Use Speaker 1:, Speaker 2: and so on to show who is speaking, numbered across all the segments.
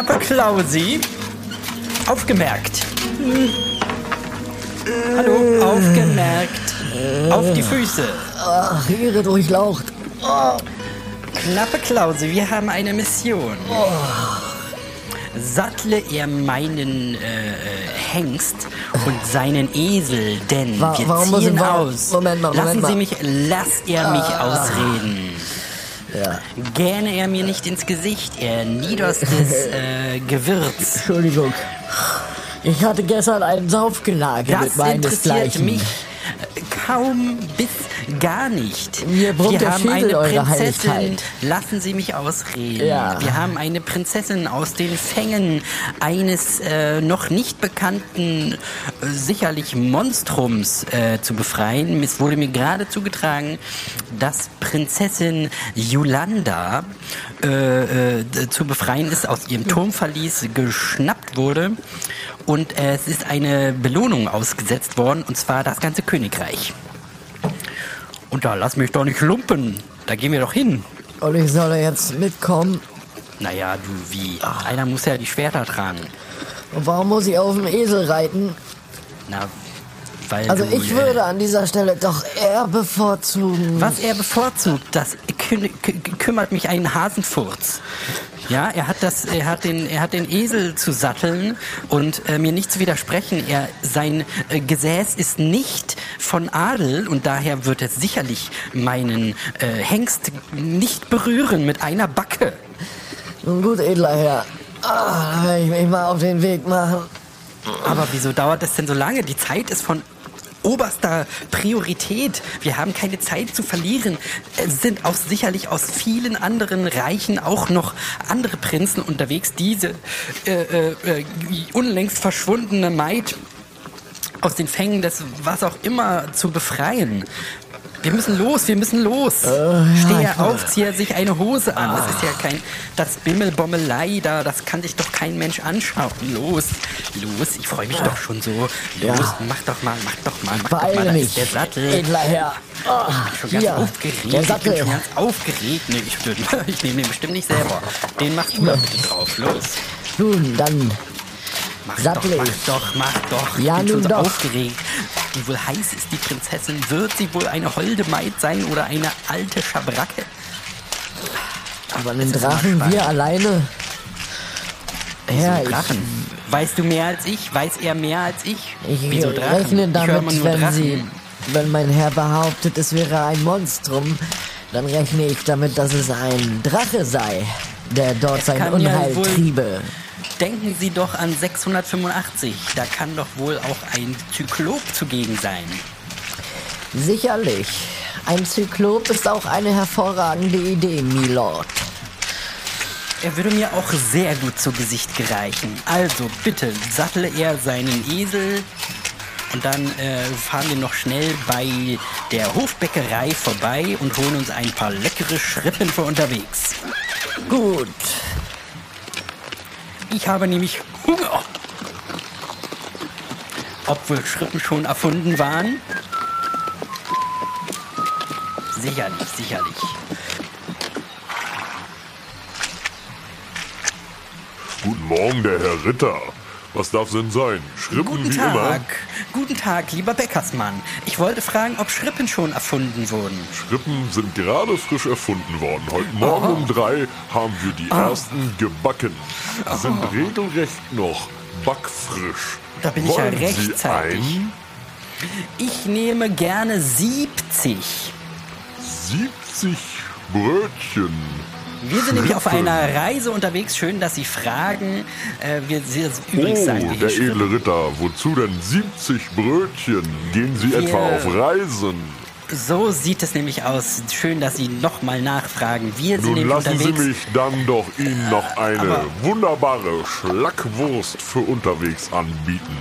Speaker 1: Knappe Klausi. Aufgemerkt. Hallo, aufgemerkt. Auf die Füße.
Speaker 2: Ach, Ehre durchlaucht.
Speaker 1: Knappe Klausi, wir haben eine Mission. Sattle er meinen äh, Hengst und seinen Esel, denn
Speaker 2: Wa-
Speaker 1: wir ziehen
Speaker 2: ich-
Speaker 1: aus.
Speaker 2: Moment mal, Moment
Speaker 1: Lassen.
Speaker 2: Ah.
Speaker 1: Sie mich, lass er mich ausreden.
Speaker 2: Ja.
Speaker 1: Gähne er mir nicht ins Gesicht, er niederstes äh, Gewürz.
Speaker 2: Entschuldigung. Ich hatte gestern einen Saufgelage
Speaker 1: Das
Speaker 2: mit
Speaker 1: interessiert
Speaker 2: meinesgleichen.
Speaker 1: mich äh, kaum bis gar nicht.
Speaker 2: Mir brummt
Speaker 1: Wir haben
Speaker 2: Schädel,
Speaker 1: eine Prinzessin. Lassen Sie mich ausreden.
Speaker 2: Ja.
Speaker 1: Wir haben eine Prinzessin aus den Fängen eines äh, noch nicht bekannten, äh, sicherlich Monstrums äh, zu befreien. Es wurde mir gerade zugetragen, dass Prinzessin Yolanda äh, äh, zu befreien ist, aus ihrem Turmverlies geschnappt wurde. Und äh, es ist eine Belohnung ausgesetzt worden, und zwar das ganze Königreich. Und da lass mich doch nicht lumpen. Da gehen wir doch hin.
Speaker 2: Und ich soll jetzt mitkommen.
Speaker 1: Naja, du wie? Einer muss ja die Schwerter tragen.
Speaker 2: Und warum muss ich auf dem Esel reiten?
Speaker 1: Na, weil
Speaker 2: Also
Speaker 1: du,
Speaker 2: ich
Speaker 1: äh,
Speaker 2: würde an dieser Stelle doch eher bevorzugen.
Speaker 1: Was er bevorzugt, das kü kümmert mich einen Hasenfurz. Ja, er hat das, er hat den, er hat den Esel zu satteln und äh, mir nicht zu widersprechen. Er, sein äh, Gesäß ist nicht von Adel und daher wird er sicherlich meinen äh, Hengst nicht berühren mit einer Backe.
Speaker 2: Nun gut, edler Herr. Ah, werde ich mich mal auf den Weg machen.
Speaker 1: Aber wieso dauert das denn so lange? Die Zeit ist von oberster Priorität. Wir haben keine Zeit zu verlieren. Es sind auch sicherlich aus vielen anderen Reichen auch noch andere Prinzen unterwegs. Diese äh, äh, äh, unlängst verschwundene Maid aus den Fängen des was auch immer zu befreien. Wir müssen los, wir müssen los. Steh ja auf, zieh er sich eine Hose an. Das ist ja kein, das Bimmelbommelei da, das kann sich doch kein Mensch anschauen. Los, los, ich freue mich doch schon so. Los,
Speaker 2: Ja.
Speaker 1: mach doch mal, mach doch mal, mach doch
Speaker 2: Beeile
Speaker 1: mal, da
Speaker 2: mich,
Speaker 1: ist der Sattel.
Speaker 2: edler Herr. Ah,
Speaker 1: Ich bin schon ganz
Speaker 2: hier,
Speaker 1: aufgeregt.
Speaker 2: der
Speaker 1: Ich bin
Speaker 2: Sattel.
Speaker 1: schon ganz aufgeregt. Nee, ich, ich nehme den bestimmt nicht selber. Den machst du da bitte drauf. Los.
Speaker 2: Nun, dann
Speaker 1: Mach
Speaker 2: Sattel
Speaker 1: doch,
Speaker 2: ich.
Speaker 1: mach doch, mach doch.
Speaker 2: Ja,
Speaker 1: ich bin schon so
Speaker 2: doch.
Speaker 1: aufgeregt. Wie wohl heiß ist die Prinzessin? Wird sie wohl eine holde Maid sein oder eine alte Schabracke?
Speaker 2: aber einen Drachen wir alleine. Ja,
Speaker 1: Wieso Drachen? Weißt du mehr als ich? Weiß er mehr als ich?
Speaker 2: ich, ich
Speaker 1: Wieso Drachen?
Speaker 2: rechne
Speaker 1: ich
Speaker 2: damit,
Speaker 1: nur
Speaker 2: wenn sie, wenn mein Herr behauptet, es wäre ein Monstrum, dann rechne ich damit, dass es ein Drache sei, der dort sein
Speaker 1: kann ja
Speaker 2: Unheil
Speaker 1: wohl-
Speaker 2: triebe.
Speaker 1: Denken Sie doch an 685. Da kann doch wohl auch ein Zyklop zugegen sein.
Speaker 2: Sicherlich. Ein Zyklop ist auch eine hervorragende Idee, Milord.
Speaker 1: Er würde mir auch sehr gut zu Gesicht gereichen. Also bitte sattle er seinen Esel und dann äh, fahren wir noch schnell bei der Hofbäckerei vorbei und holen uns ein paar leckere Schrippen für unterwegs.
Speaker 2: Gut.
Speaker 1: Ich habe nämlich Hunger. Ob wohl Schrippen schon erfunden waren? Sicherlich, sicherlich.
Speaker 3: Guten Morgen, der Herr Ritter. Was darf denn sein? Schrippen
Speaker 1: Guten
Speaker 3: wie immer?
Speaker 1: Guten Tag, lieber Bäckersmann. Ich wollte fragen, ob Schrippen schon erfunden wurden.
Speaker 3: Schrippen sind gerade frisch erfunden worden. Heute Morgen um drei haben wir die ersten gebacken. Sind regelrecht noch backfrisch.
Speaker 1: Da bin ich ja
Speaker 3: Wollen
Speaker 1: rechtzeitig.
Speaker 3: Sie ein?
Speaker 1: Ich nehme gerne 70.
Speaker 3: 70 Brötchen.
Speaker 1: Wir sind nämlich auf einer Reise unterwegs. Schön, dass Sie fragen. Äh, wir, wir, übrigens sagen
Speaker 3: Oh,
Speaker 1: wir
Speaker 3: der edle Ritter. Wozu denn 70 Brötchen? Gehen Sie etwa auf Reisen?
Speaker 1: So sieht es nämlich aus. Schön, dass Sie nochmal nachfragen. Wir sind
Speaker 3: Nun lassen Sie
Speaker 1: unterwegs.
Speaker 3: mich dann doch Ihnen noch eine
Speaker 1: aber-
Speaker 3: wunderbare Schlackwurst für unterwegs anbieten.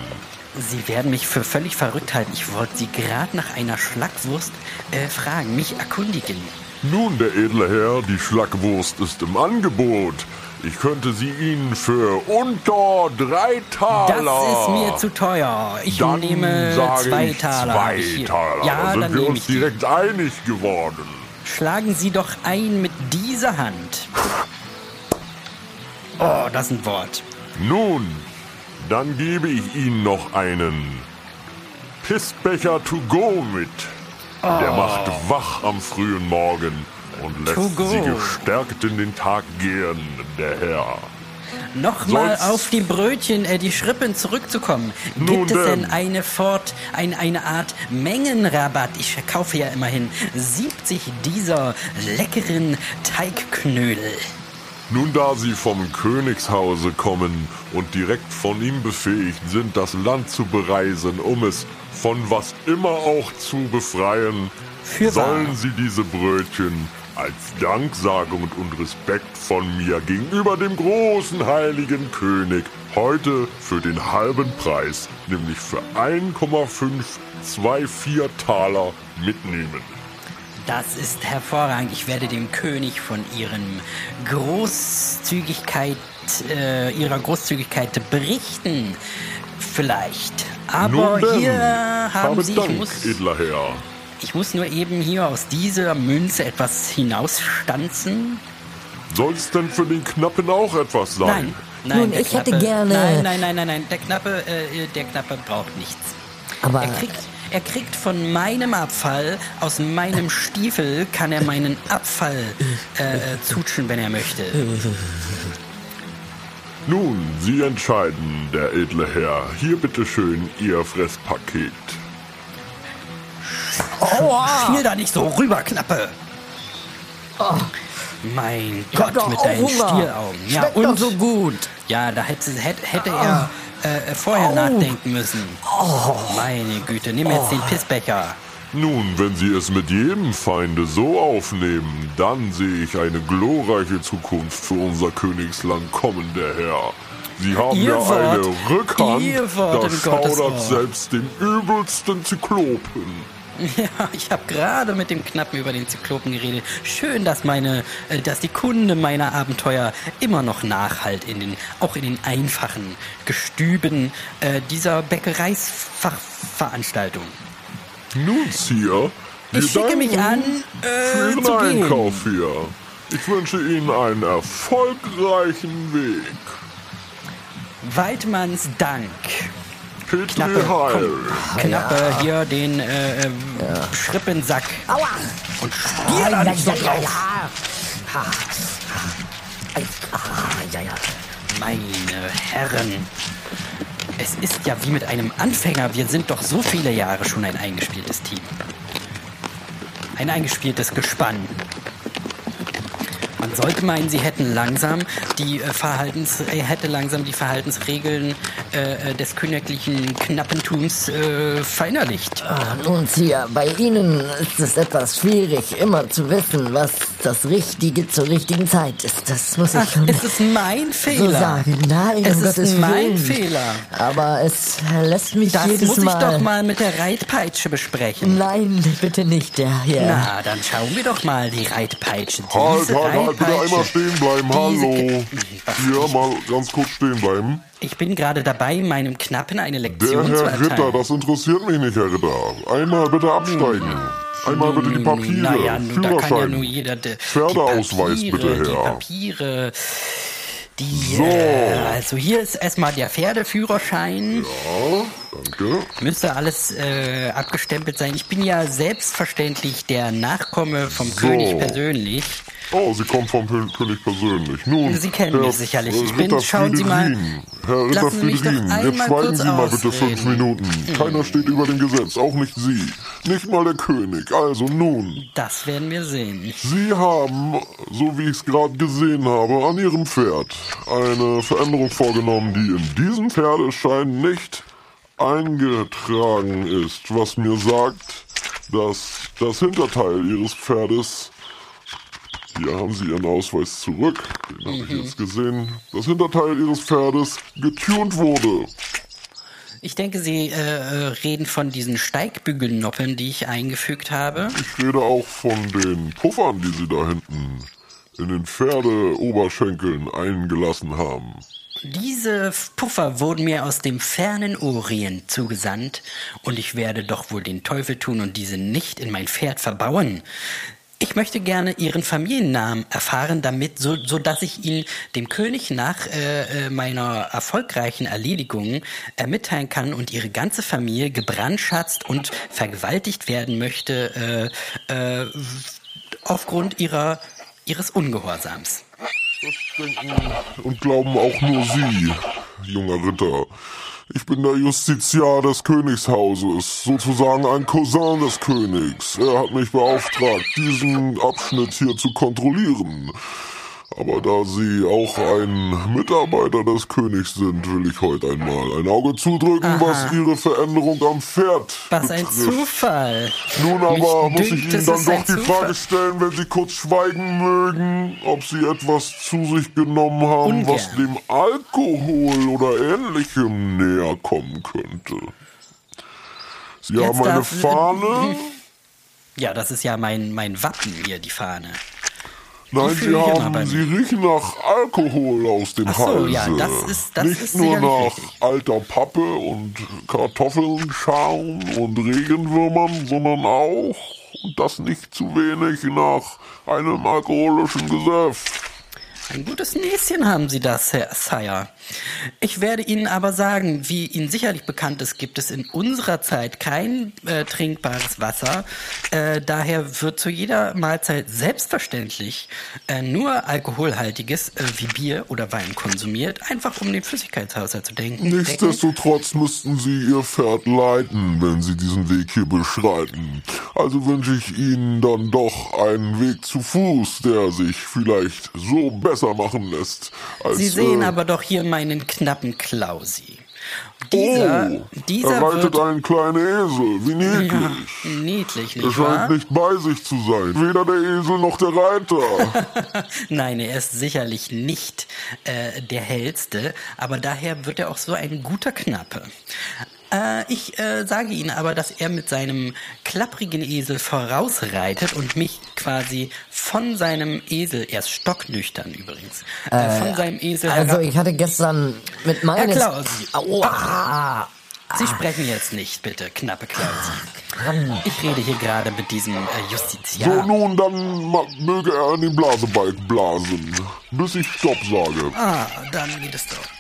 Speaker 1: Sie werden mich für völlig verrückt halten. Ich wollte Sie gerade nach einer Schlackwurst äh, fragen, mich erkundigen.
Speaker 3: Nun, der edle Herr, die Schlackwurst ist im Angebot. Ich könnte sie Ihnen für unter drei
Speaker 1: Das
Speaker 3: Taler.
Speaker 1: ist mir zu teuer. Ich
Speaker 3: Dann
Speaker 1: nehme zwei Taler.
Speaker 3: Zwei Taler.
Speaker 1: Ja,
Speaker 3: da sind
Speaker 1: dann
Speaker 3: wir uns
Speaker 1: ich die.
Speaker 3: direkt einig geworden.
Speaker 1: Schlagen Sie doch ein mit dieser Hand. Oh, das ist ein Wort.
Speaker 3: Nun, dann gebe ich Ihnen noch einen Pissbecher to go mit. Der macht wach am frühen Morgen und lässt. Sie gestärkt in den Tag gehen, der Herr.
Speaker 1: Nochmal auf die Brötchen, äh, die Schrippen zurückzukommen. Gibt es denn
Speaker 3: denn.
Speaker 1: eine Fort, ein, eine Art Mengenrabatt? Ich verkaufe ja immerhin 70 dieser leckeren Teigknödel.
Speaker 3: Nun, da Sie vom Königshause kommen und direkt von ihm befähigt sind, das Land zu bereisen, um es von was immer auch zu befreien,
Speaker 1: Fürwahr.
Speaker 3: sollen Sie diese Brötchen als Danksagung und Respekt von mir gegenüber dem großen heiligen König heute für den halben Preis, nämlich für 1,524 Taler mitnehmen.
Speaker 1: Das ist hervorragend. Ich werde dem König von ihrem Großzügigkeit, äh, ihrer Großzügigkeit berichten. Vielleicht. Aber
Speaker 3: Nun denn,
Speaker 1: hier haben
Speaker 3: habe
Speaker 1: Sie, ich
Speaker 3: Dank,
Speaker 1: muss,
Speaker 3: edler Herr.
Speaker 1: ich muss nur eben hier aus dieser Münze etwas hinausstanzen.
Speaker 3: Soll es denn für den Knappen auch etwas sein?
Speaker 1: Nein, nein.
Speaker 2: Nun, ich hätte
Speaker 1: Knappe-
Speaker 2: gerne-
Speaker 1: Nein, nein, nein, nein, nein. Der Knappe, äh, der Knappe braucht nichts.
Speaker 2: Aber
Speaker 1: Er kriegt, er kriegt von meinem Abfall, aus meinem Stiefel, kann er meinen Abfall äh, äh, zutschen, wenn er möchte.
Speaker 3: Nun, Sie entscheiden, der edle Herr. Hier bitteschön Ihr Fresspaket.
Speaker 1: Spiel da nicht so rüber, Knappe. Mein
Speaker 2: ich hab
Speaker 1: Gott,
Speaker 2: doch
Speaker 1: mit deinen
Speaker 2: Hunger.
Speaker 1: Stieraugen. Ja,
Speaker 2: Schmeckt doch
Speaker 1: und?
Speaker 2: so gut.
Speaker 1: Ja, da hätte, hätte, hätte er äh, vorher
Speaker 2: Au.
Speaker 1: nachdenken müssen. Meine Güte, nimm jetzt den Pissbecher.
Speaker 3: Nun, wenn Sie es mit jedem Feinde so aufnehmen, dann sehe ich eine glorreiche Zukunft für unser Königsland kommen, der Herr. Sie haben
Speaker 1: Ihr
Speaker 3: ja
Speaker 1: Wort,
Speaker 3: eine Rückhand,
Speaker 1: Ihr Wort
Speaker 3: da schaudert selbst den übelsten Zyklopen.
Speaker 1: Ja, ich habe gerade mit dem Knappen über den Zyklopen geredet. Schön, dass meine, äh, dass die Kunde meiner Abenteuer immer noch nachhalt in den, auch in den einfachen Gestüben äh, dieser Bäckereisfachveranstaltung.
Speaker 3: Nun, Sir, wir
Speaker 1: Ich schicke mich an, äh,
Speaker 3: für Ihren
Speaker 1: zu gehen.
Speaker 3: Einkauf hier. Ich wünsche Ihnen einen erfolgreichen Weg.
Speaker 1: Waldmanns Dank.
Speaker 3: Petri
Speaker 1: Knappe,
Speaker 3: Heil.
Speaker 1: Knappe hier den äh, äh, Schrippensack
Speaker 2: Aua.
Speaker 1: und stier da nicht so drauf.
Speaker 2: Ha. Ah, ja, ja.
Speaker 1: Meine Herren, es ist ja wie mit einem Anfänger. Wir sind doch so viele Jahre schon ein eingespieltes Team. Ein eingespieltes Gespann. Man sollte meinen, sie hätten langsam die äh, Verhaltens, äh, hätte langsam die Verhaltensregeln äh, des königlichen Knappentums äh, verinnerlicht.
Speaker 2: Ah, Nun, Sia, bei Ihnen ist es etwas schwierig, immer zu wissen, was das Richtige zur richtigen Zeit ist. Das muss ich
Speaker 1: Ach,
Speaker 2: schon
Speaker 1: es ist mein
Speaker 2: so
Speaker 1: Fehler.
Speaker 2: sagen. Nein,
Speaker 1: es
Speaker 2: um
Speaker 1: ist
Speaker 2: Gottes
Speaker 1: mein
Speaker 2: Willen.
Speaker 1: Fehler.
Speaker 2: Aber es lässt mich
Speaker 1: Das
Speaker 2: jedes
Speaker 1: muss ich
Speaker 2: Mal...
Speaker 1: doch mal mit der Reitpeitsche besprechen.
Speaker 2: Nein, bitte nicht, der hier.
Speaker 1: Na, dann schauen wir doch mal die Reitpeitsche.
Speaker 3: Halt,
Speaker 1: Diese
Speaker 3: halt, halt, bitte
Speaker 1: Reitpeitsche.
Speaker 3: einmal stehen bleiben. Hallo. Hier mal ganz kurz stehen bleiben.
Speaker 1: Ich bin gerade dabei, meinem Knappen eine
Speaker 3: Der
Speaker 1: Lektion zu
Speaker 3: Herr
Speaker 1: erteilen.
Speaker 3: Ritter, das interessiert mich nicht, Herr Ritter. Einmal bitte absteigen. Einmal bitte die Papiere,
Speaker 1: Naja, da kann ja nur jeder die,
Speaker 3: Pferdeausweis bitte
Speaker 1: Papiere, Die
Speaker 3: her.
Speaker 1: Papiere, die,
Speaker 3: So.
Speaker 1: äh, also hier ist erstmal der Pferdeführerschein.
Speaker 3: Ja, danke.
Speaker 1: Müsste alles äh, abgestempelt sein. Ich bin ja selbstverständlich der Nachkomme vom
Speaker 3: So.
Speaker 1: König persönlich.
Speaker 3: Oh, Sie kommen vom Kö- König persönlich. Nun,
Speaker 1: Sie kennen
Speaker 3: Herr
Speaker 1: mich sicherlich. Ich bin-
Speaker 3: Ritter
Speaker 1: schauen Sie mal.
Speaker 3: Friedrin. Herr Ritter Friedrin, jetzt schweigen Sie mal bitte fünf
Speaker 1: ausreden.
Speaker 3: Minuten. Keiner steht über dem Gesetz, auch nicht Sie. Nicht mal der König. Also nun,
Speaker 1: Das werden wir sehen.
Speaker 3: Sie haben, so wie ich es gerade gesehen habe, an Ihrem Pferd eine Veränderung vorgenommen, die in diesem Pferdeschein nicht eingetragen ist, was mir sagt, dass das Hinterteil Ihres Pferdes, hier haben Sie Ihren Ausweis zurück, den habe ich jetzt gesehen, das Hinterteil Ihres Pferdes getunt wurde.
Speaker 1: Ich denke, Sie äh, äh, reden von diesen Steigbügelnoppen, die ich eingefügt habe.
Speaker 3: Ich rede auch von den Puffern, die Sie da hinten in den Pferdeoberschenkeln eingelassen haben.
Speaker 1: Diese Puffer wurden mir aus dem fernen Orient zugesandt und ich werde doch wohl den Teufel tun und diese nicht in mein Pferd verbauen. Ich möchte gerne Ihren Familiennamen erfahren, damit, so, so dass ich ihn dem König nach äh, äh meiner erfolgreichen Erledigung äh, mitteilen kann und Ihre ganze Familie gebrandschatzt und vergewaltigt werden möchte äh, äh, aufgrund ihrer ihres Ungehorsams.
Speaker 3: Das denken und glauben auch nur Sie, junger Ritter. Ich bin der Justiziar des Königshauses, sozusagen ein Cousin des Königs. Er hat mich beauftragt, diesen Abschnitt hier zu kontrollieren. Aber da Sie auch ein Mitarbeiter des Königs sind, will ich heute einmal ein Auge zudrücken, Aha. was Ihre Veränderung am Pferd
Speaker 1: Was
Speaker 3: betrifft.
Speaker 1: ein Zufall.
Speaker 3: Nun aber Mich muss ich Ihnen dann doch die Zufall. Frage stellen, wenn Sie kurz schweigen mögen, ob Sie etwas zu sich genommen haben, Ungern. was dem Alkohol oder ähnlichem näher kommen könnte. Sie Jetzt haben eine Fahne.
Speaker 1: Ja, das ist ja mein, mein Wappen hier, die Fahne.
Speaker 3: Nein, sie haben, sie riechen nach Alkohol aus dem Ach so, Halse.
Speaker 1: Ja, das ist, das
Speaker 3: Nicht
Speaker 1: ist
Speaker 3: nur nach richtig. alter Pappe und Kartoffeln, Schaum und Regenwürmern, sondern auch, und das nicht zu wenig, nach einem alkoholischen Gesöff.
Speaker 1: Ein gutes Näschen haben Sie das, Herr Sire. Ich werde Ihnen aber sagen, wie Ihnen sicherlich bekannt ist, gibt es in unserer Zeit kein äh, trinkbares Wasser. Äh, daher wird zu jeder Mahlzeit selbstverständlich äh, nur alkoholhaltiges äh, wie Bier oder Wein konsumiert, einfach um den Flüssigkeitshaushalt zu denken.
Speaker 3: Nichtsdestotrotz müssten Sie Ihr Pferd leiten, wenn Sie diesen Weg hier beschreiten. Also wünsche ich Ihnen dann doch einen Weg zu Fuß, der sich vielleicht so besser machen lässt.
Speaker 1: Als, Sie sehen äh, aber doch hier mein meinen knappen Klausi.
Speaker 3: Dieser, oh, dieser er reitet wird, einen kleinen Esel. Wie niedlich.
Speaker 1: Niedlich, nicht
Speaker 3: Er scheint nicht bei sich zu sein. Weder der Esel noch der Reiter.
Speaker 1: Nein, er ist sicherlich nicht äh, der hellste, aber daher wird er auch so ein guter Knappe. Äh, ich äh, sage Ihnen aber, dass er mit seinem klapprigen Esel vorausreitet und mich quasi von seinem Esel, er ist stocknüchtern übrigens, äh, von seinem Esel
Speaker 2: Also ich hatte gestern mit meinem...
Speaker 1: Herr Klausi. Oh, ah, Sie sprechen jetzt nicht, bitte, knappe Klausi. Ich rede hier gerade mit diesem äh, Justiziar.
Speaker 3: So, nun, dann möge er an den Blasebalg blasen, bis ich Stopp sage.
Speaker 1: Ah, dann geht es doch.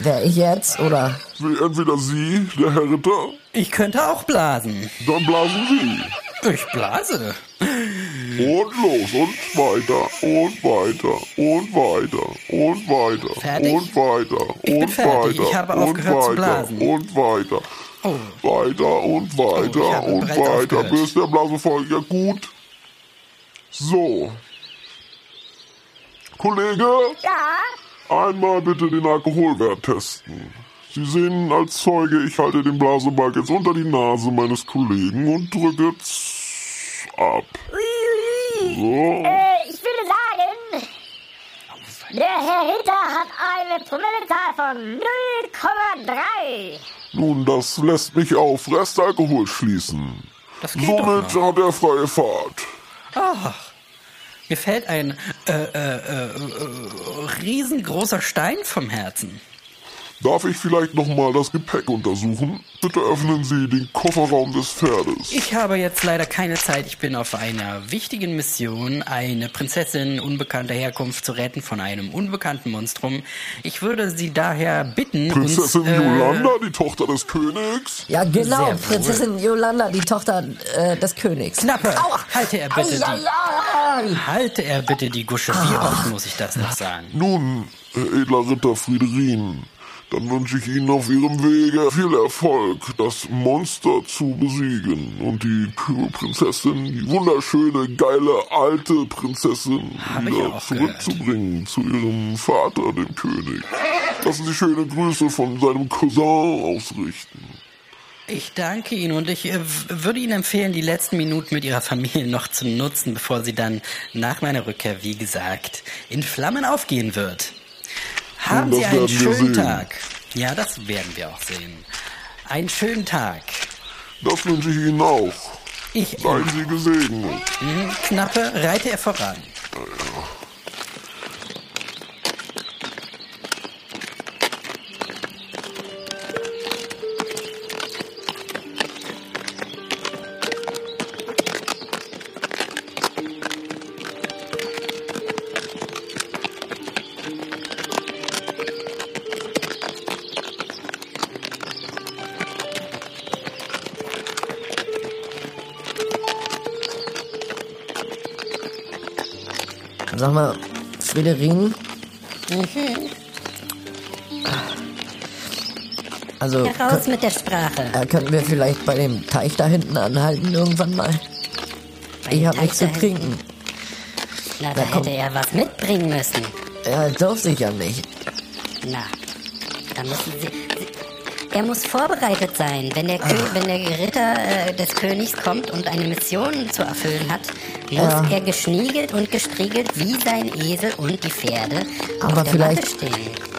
Speaker 2: Wer ich jetzt, oder?
Speaker 3: Entweder Sie, der Herr Ritter.
Speaker 1: Ich könnte auch blasen.
Speaker 3: Dann blasen Sie.
Speaker 1: Ich blase.
Speaker 3: Und los und weiter und weiter und weiter und weiter
Speaker 1: fertig?
Speaker 3: und weiter
Speaker 1: ich
Speaker 3: und
Speaker 1: bin fertig.
Speaker 3: weiter
Speaker 1: ich habe
Speaker 3: und
Speaker 1: zu blasen.
Speaker 3: und weiter. Oh. Weiter und weiter
Speaker 1: oh,
Speaker 3: und weiter,
Speaker 1: aufgehört.
Speaker 3: bis der Blase voll. Ja gut. So. Kollege?
Speaker 4: Ja?
Speaker 3: Einmal bitte den Alkoholwert testen. Sie sehen als Zeuge, ich halte den Blasebalg jetzt unter die Nase meines Kollegen und drücke ab.
Speaker 4: So. Äh, ich würde sagen, der Herr Ritter hat eine Promillezahl von 0,3.
Speaker 3: Nun, das lässt mich auf Restalkohol schließen.
Speaker 1: Das geht
Speaker 3: Somit hat er freie Fahrt.
Speaker 1: Ach. Mir fällt ein äh, äh, äh, riesengroßer Stein vom Herzen.
Speaker 3: Darf ich vielleicht nochmal das Gepäck untersuchen? Bitte öffnen Sie den Kofferraum des Pferdes.
Speaker 1: Ich habe jetzt leider keine Zeit. Ich bin auf einer wichtigen Mission, eine Prinzessin unbekannter Herkunft zu retten von einem unbekannten Monstrum. Ich würde Sie daher bitten,
Speaker 3: Prinzessin
Speaker 1: uns,
Speaker 3: äh, Yolanda, die Tochter des Königs?
Speaker 2: Ja, genau. Prinzessin Yolanda, die Tochter äh, des Königs.
Speaker 1: Knappe, Aua. halte er bitte die... Halte er bitte die Gusche. Wie oft muss ich das noch sagen?
Speaker 3: Nun, edler Ritter Friederin, dann wünsche ich Ihnen auf Ihrem Wege viel Erfolg, das Monster zu besiegen und die Prinzessin, die wunderschöne, geile, alte Prinzessin
Speaker 1: Hab
Speaker 3: wieder zurückzubringen zu ihrem Vater, dem König. Lassen Sie schöne Grüße von seinem Cousin ausrichten.
Speaker 1: Ich danke Ihnen und ich äh, würde Ihnen empfehlen, die letzten Minuten mit Ihrer Familie noch zu nutzen, bevor sie dann nach meiner Rückkehr, wie gesagt, in Flammen aufgehen wird. Haben Sie einen schönen Tag. Ja, das werden wir auch sehen. Einen schönen Tag.
Speaker 3: Das wünsche ich Ihnen auch.
Speaker 1: Ich.
Speaker 3: Seien Sie gesegnet.
Speaker 1: Mhm, Knappe, reite er voran.
Speaker 3: Ja,
Speaker 2: Friederin? Also,
Speaker 4: Heraus mit der Sprache.
Speaker 2: äh, könnten wir vielleicht bei dem Teich da hinten anhalten irgendwann mal? Ich hab
Speaker 4: Teich
Speaker 2: nichts zu
Speaker 4: da
Speaker 2: trinken.
Speaker 4: Na, da
Speaker 2: komm.
Speaker 4: hätte er was mitbringen müssen.
Speaker 2: Ja, doch sicher nicht.
Speaker 4: Na, da müssen Sie. Er muss vorbereitet sein. Wenn der, Kö wenn der Ritter äh, des Königs kommt und eine Mission zu erfüllen hat, muss
Speaker 2: Ja.
Speaker 4: er geschniegelt und gestriegelt wie sein Esel und die Pferde
Speaker 2: Aber vielleicht-.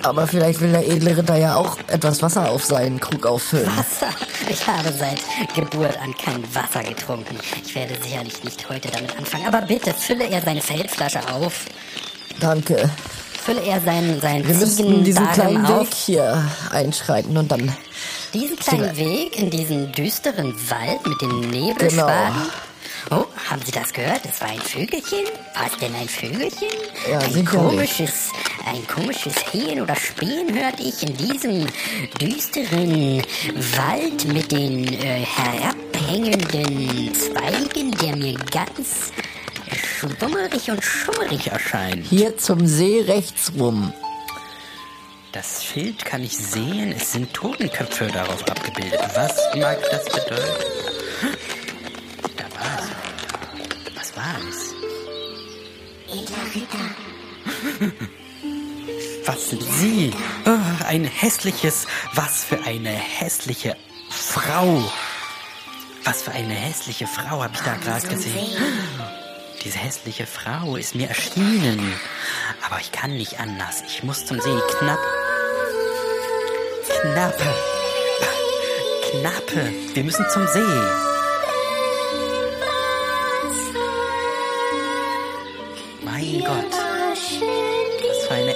Speaker 2: Aber vielleicht will der edle Ritter ja auch etwas Wasser auf seinen Krug auffüllen.
Speaker 4: Wasser. Ich habe seit Geburt an kein Wasser getrunken. Ich werde sicherlich nicht heute damit anfangen. Aber bitte fülle er seine Feldflasche auf.
Speaker 2: Danke.
Speaker 4: Fülle er seinen, seinen
Speaker 2: Wir müssten diesen kleinen
Speaker 4: auf.
Speaker 2: Weg hier einschreiten und dann.
Speaker 4: Diesen kleinen Weg in diesen düsteren Wald mit den Nebelschwaden. Oh, haben Sie das gehört? Es war ein Vögelchen? War es denn ein Vögelchen?
Speaker 2: Ja,
Speaker 4: ein komisches, ein komisches Hähen oder Spähen hörte ich in diesem düsteren Wald mit den äh, herabhängenden Zweigen, der mir ganz schwummerig und schummerig erscheint.
Speaker 2: Hier zum See rechts rum.
Speaker 1: Das Schild kann ich sehen. Es sind Totenköpfe darauf abgebildet. Was mag das bedeuten? Was sind Sie? Oh, ein hässliches, was für eine hässliche Frau. Was für eine hässliche Frau habe ich da gerade gesehen. Diese hässliche Frau ist mir erschienen. Aber ich kann nicht anders. Ich muss zum See. Knapp. Knappe. Knappe. Wir müssen zum See.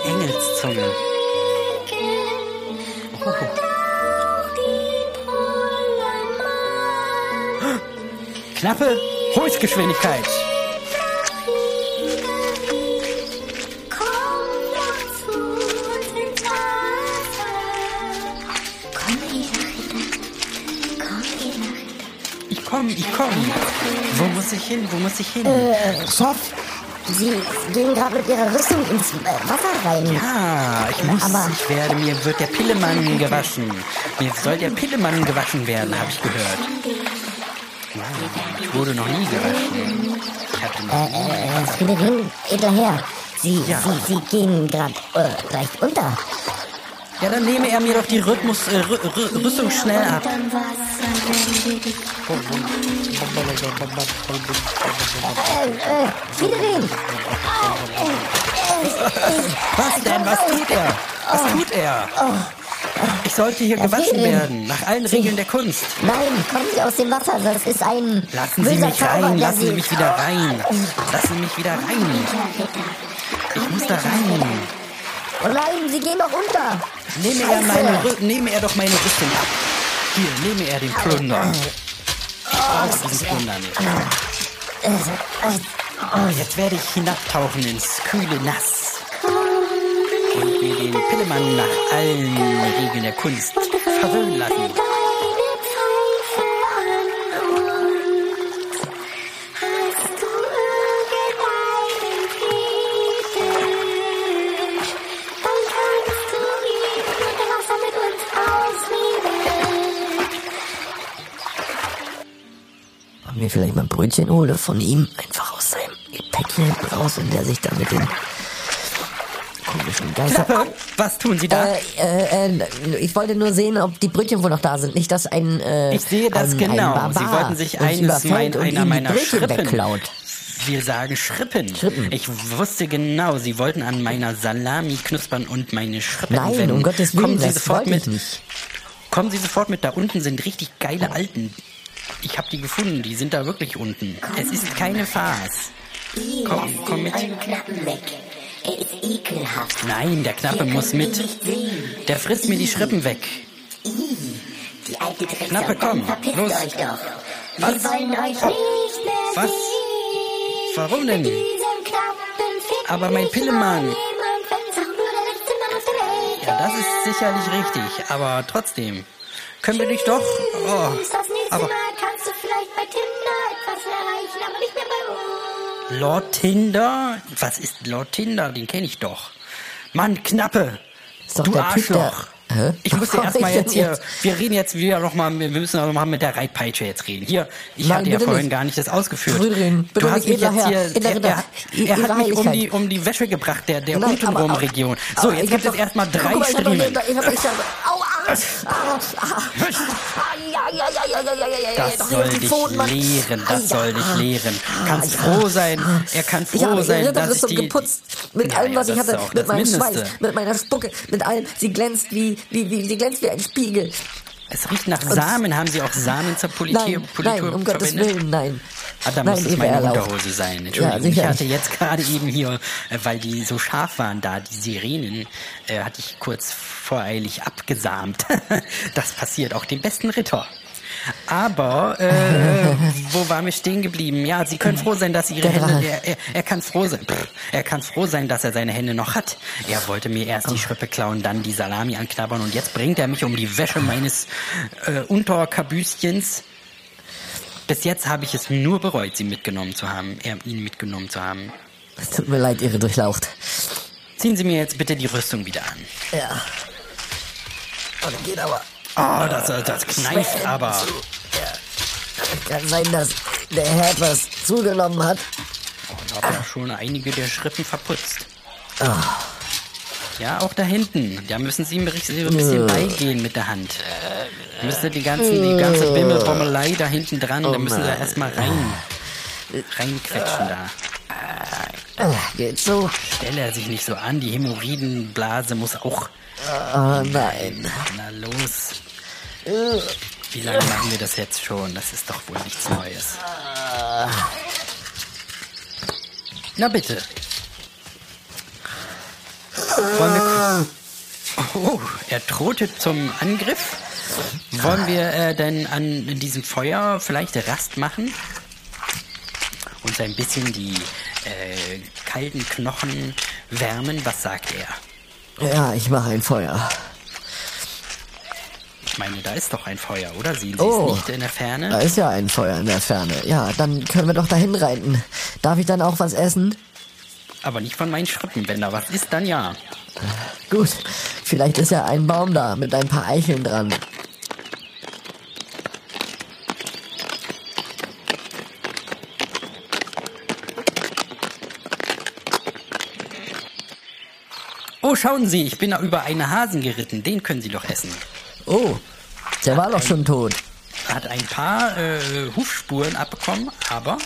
Speaker 1: Engelszunge. Oh. Knappe. Höchstgeschwindigkeit. Ich komm, ich komm. Wo muss ich hin? Wo muss ich hin?
Speaker 5: Chef, Sie gehen gerade mit Ihrer Rüstung ins äh, Wasser rein.
Speaker 1: Ah, ich muss,
Speaker 5: Aber-
Speaker 1: ich werde, mir wird der Pillemann gewaschen. Mir soll der Pillemann gewaschen werden, habe ich gehört. Wow, ich wurde noch nie gewaschen. Ich hatte noch nie.
Speaker 5: Äh, Friederin, edler Herr, Sie,
Speaker 1: Ja.
Speaker 5: Sie, Sie gehen gerade äh, leicht unter.
Speaker 1: Ja, dann nehme er mir doch die Rhythmus, äh, Rü Rü Rüstung schnell ab. Was denn? Was tut er? Was tut er? Ich sollte hier gewaschen werden, nach allen Regeln der Kunst.
Speaker 5: nein, kommen Sie aus dem Wasser, das ist ein
Speaker 1: Lassen Sie mich rein, lassen Sie mich wieder rein. Lassen Sie mich wieder rein. Ich muss da rein.
Speaker 5: Oh nein, Sie gehen doch unter.
Speaker 1: Nehme er, meine, nehme er doch meine Rüstung ab. Hier, nehme er den Plunder. Ich brauche diesen Plunder nicht. Oh, jetzt werde ich hinabtauchen ins kühle Nass. Und mir den Pillemann nach allen Regeln der Kunst verwöhnen lassen.
Speaker 2: Vielleicht mal ein Brötchen hole von ihm, einfach aus seinem Päckchen hinten raus und der sich da mit den komischen Geistern...
Speaker 1: Klappe, was tun Sie da?
Speaker 2: Äh, äh, äh, ich wollte nur sehen, ob die Brötchen wohl noch da sind. Nicht, dass ein äh,
Speaker 1: Ich sehe das
Speaker 2: ein,
Speaker 1: genau.
Speaker 2: Ein
Speaker 1: Sie wollten sich eines mein,
Speaker 2: und
Speaker 1: einer meiner
Speaker 2: Brötchen
Speaker 1: Schrippen
Speaker 2: wegklaut.
Speaker 1: Wir sagen Schrippen.
Speaker 2: Schrippen.
Speaker 1: Ich wusste genau, Sie wollten an meiner Salami knuspern und meine Schrippen
Speaker 2: Nein,
Speaker 1: wenden.
Speaker 2: um Gottes Willen,
Speaker 1: Kommen Sie
Speaker 2: das
Speaker 1: sofort mit. Kommen Sie sofort mit. Da unten sind richtig geile Alten. Ich habe die gefunden. Die sind da wirklich unten. Es ist keine Farce. Komm, komm mit.
Speaker 5: Er ist ekelhaft.
Speaker 1: Nein, der Knappe muss mit. Der frisst mir die Schrippen weg.
Speaker 5: Die alte.
Speaker 1: Knappe, komm, los.
Speaker 5: euch doch.
Speaker 1: Was?
Speaker 5: Wir wollen euch nicht mehr
Speaker 1: Was?
Speaker 5: sehen.
Speaker 1: Warum denn? Aber mein Pillemann. Ja, das ist sicherlich richtig. Aber trotzdem. Können wir nicht doch. Oh, aber Lord Tinder? Was ist Lord Tinder? Den kenne ich doch. Mann, Knappe!
Speaker 2: Ist doch
Speaker 1: du
Speaker 2: der Typ, der-
Speaker 1: Arschloch! Ich muss dir erstmal jetzt hier, wir reden jetzt wieder nochmal, wir müssen noch mal mit der Reitpeitsche jetzt reden. Hier, ich
Speaker 2: Nein,
Speaker 1: hatte ja vorhin
Speaker 2: nicht.
Speaker 1: gar nicht das ausgeführt.
Speaker 2: Bitte
Speaker 1: du hast mich jetzt hier,
Speaker 2: Herr, edler
Speaker 1: er, hat mich um die, um die Wäsche gebracht, der, der
Speaker 2: Nein,
Speaker 1: Untenrum-Region. So, jetzt
Speaker 2: ich
Speaker 1: gibt es erstmal drei Striemen.
Speaker 2: Ich hab, ich hab, ich
Speaker 1: das soll dich lehren, das soll dich lehren. Kannst froh sein, er kann froh sein, dass ich die...
Speaker 2: geputzt mit allem, was ich hatte, mit meinem Schweiß, mit meiner Spucke, mit allem. Sie glänzt wie, wie, wie, sie glänzt wie ein Spiegel.
Speaker 1: Es riecht nach Samen. Haben Sie auch Samen zur Politur,
Speaker 2: nein, nein, um Gottes Willen, nein.
Speaker 1: Ah, da
Speaker 2: nein,
Speaker 1: muss es meine
Speaker 2: Erlaubt.
Speaker 1: Unterhose sein. Entschuldigung,
Speaker 2: Ja,
Speaker 1: ich hatte jetzt gerade eben hier, äh, weil die so scharf waren da, die Sirenen, äh, hatte ich kurz voreilig abgesamt. das passiert auch dem besten Ritter. Aber, äh, wo waren wir stehen geblieben? Ja, Sie können froh sein, dass Ihre Hände, er, er, er kann froh sein, pff, er kann froh sein, dass er seine Hände noch hat. Er wollte mir erst die Schrippe klauen, dann die Salami anknabbern und jetzt bringt er mich um die Wäsche meines äh, Unterkabüschens. Bis jetzt habe ich es nur bereut, sie mitgenommen zu haben, er, ihn mitgenommen zu haben.
Speaker 2: Es tut mir leid, Ihre Durchlaucht.
Speaker 1: Ziehen Sie mir jetzt bitte die Rüstung wieder an.
Speaker 2: Ja. Oh, das geht aber.
Speaker 1: Oh, das, das kneift aber.
Speaker 2: Kann sein, dass der Herr etwas zugenommen hat.
Speaker 1: Ich habe ja schon einige der Schrippen verputzt.
Speaker 2: Ah.
Speaker 1: Ja, auch da hinten. Da müssen Sie ein bisschen beigehen mit der Hand. Müssen Sie die, ganzen, die ganze Bimmelbommelei da hinten dran, da müssen Sie erstmal rein, reinquetschen da.
Speaker 2: Geht so.
Speaker 1: Stelle er sich nicht so an, die Hämorrhoidenblase muss auch.
Speaker 2: Oh nein.
Speaker 1: Na los. Wie lange machen wir das jetzt schon? Das ist doch wohl nichts Neues. Na bitte. Wollen wir. Oh, er drohte zum Angriff. Wollen wir äh, denn an diesem Feuer vielleicht Rast machen? Uns ein bisschen die äh, kalten Knochen wärmen? Was sagt er?
Speaker 2: Ja, ich mache ein Feuer.
Speaker 1: Ich meine, da ist doch ein Feuer, oder? Sehen Sie
Speaker 2: Oh.
Speaker 1: es nicht in der Ferne?
Speaker 2: Da ist ja ein Feuer in der Ferne. Ja, dann können wir doch dahin reiten. Darf ich dann auch was essen?
Speaker 1: Aber nicht von meinen. Wenn da was ist, dann ja.
Speaker 2: Gut. Vielleicht ist ja ein Baum da mit ein paar Eicheln dran.
Speaker 1: Oh, schauen Sie, ich bin da über einen Hasen geritten. Den können Sie doch essen.
Speaker 2: Oh, der war doch schon tot.
Speaker 1: Hat ein paar äh, Hufspuren abbekommen, aber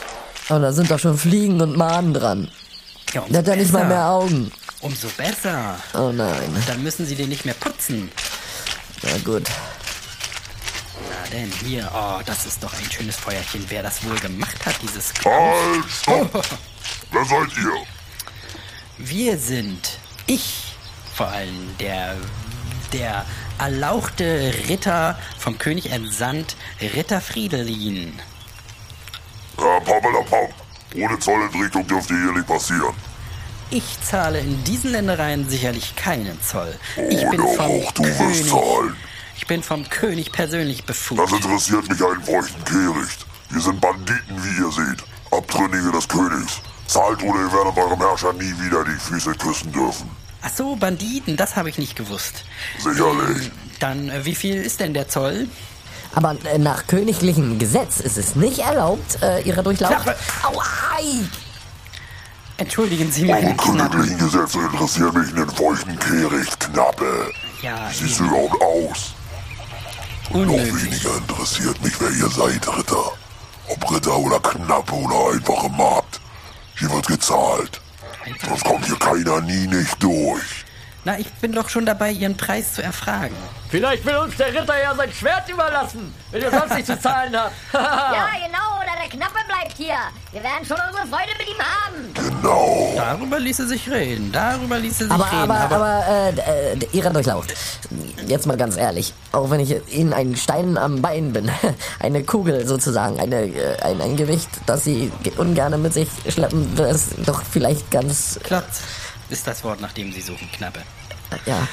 Speaker 2: Aber da sind doch schon Fliegen und Maden dran.
Speaker 1: Ja, umso
Speaker 2: Der hat ja nicht mal
Speaker 1: besser.
Speaker 2: mehr Augen.
Speaker 1: Umso besser.
Speaker 2: Oh nein.
Speaker 1: Dann müssen Sie den nicht mehr putzen.
Speaker 2: Na gut.
Speaker 1: Na denn, hier, oh, das ist doch ein schönes Feuerchen. Wer das wohl gemacht hat, dieses
Speaker 3: Halt, stopp! Wer seid ihr?
Speaker 1: Wir sind, ich vor allem, der, der erlauchte Ritter vom König entsandt, Ritter Fridolin.
Speaker 3: Ja, Pappelapapp. Ohne Zollentwicklung dürfte hier nicht passieren.
Speaker 1: Ich zahle in diesen Ländereien sicherlich keinen Zoll. Ich bin
Speaker 3: Oder
Speaker 1: vom
Speaker 3: auch du wirst
Speaker 1: König.
Speaker 3: zahlen.
Speaker 1: Ich bin vom König persönlich
Speaker 3: Das
Speaker 1: befugt.
Speaker 3: interessiert mich einen feuchten Kehricht. Wir sind Banditen, wie ihr seht. Abtrünnige des Königs. Zahlt oder ihr werdet eurem Herrscher nie wieder die Füße küssen dürfen.
Speaker 1: Ach so, Banditen, das habe ich nicht gewusst.
Speaker 3: Sicherlich.
Speaker 1: Dann, äh, wie viel ist denn der Zoll?
Speaker 2: Aber äh, nach königlichem Gesetz ist es nicht erlaubt, äh, ihre Durchlaucht.
Speaker 1: Klappe.
Speaker 2: Au, ei!
Speaker 1: Entschuldigen Sie meine
Speaker 3: Eure königlichen Gesetze interessieren mich einen feuchten Kehricht, Knappe.
Speaker 1: Ja,
Speaker 3: Wie siehst du überhaupt aus? Noch
Speaker 1: unmöglich.
Speaker 3: weniger interessiert mich, wer ihr seid, Ritter. Ob Ritter oder Knappe oder einfache Magd. Hier wird gezahlt. Sonst kommt hier keiner nie nicht durch.
Speaker 1: Na, ich bin doch schon dabei, Ihren Preis zu erfragen.
Speaker 6: Vielleicht will uns der Ritter ja sein Schwert überlassen, wenn er sonst nicht zu zahlen hat.
Speaker 5: Ja, genau, oder der Knappe bleibt hier. Wir werden schon unsere Freude mit ihm haben.
Speaker 3: Genau.
Speaker 1: Darüber ließe sich reden. Darüber ließe sich
Speaker 2: Aber,
Speaker 1: reden.
Speaker 2: aber, aber, äh, äh, ihre Durchlaucht. Jetzt mal ganz ehrlich. Auch wenn ich Ihnen ein Stein am Bein bin. Eine Kugel sozusagen. Eine, äh, ein, ein Gewicht, das Sie ge- ungern mit sich schleppen, wäre es doch vielleicht ganz.
Speaker 1: Klotz ist das Wort, nach dem Sie suchen, Knappe.
Speaker 2: Ja.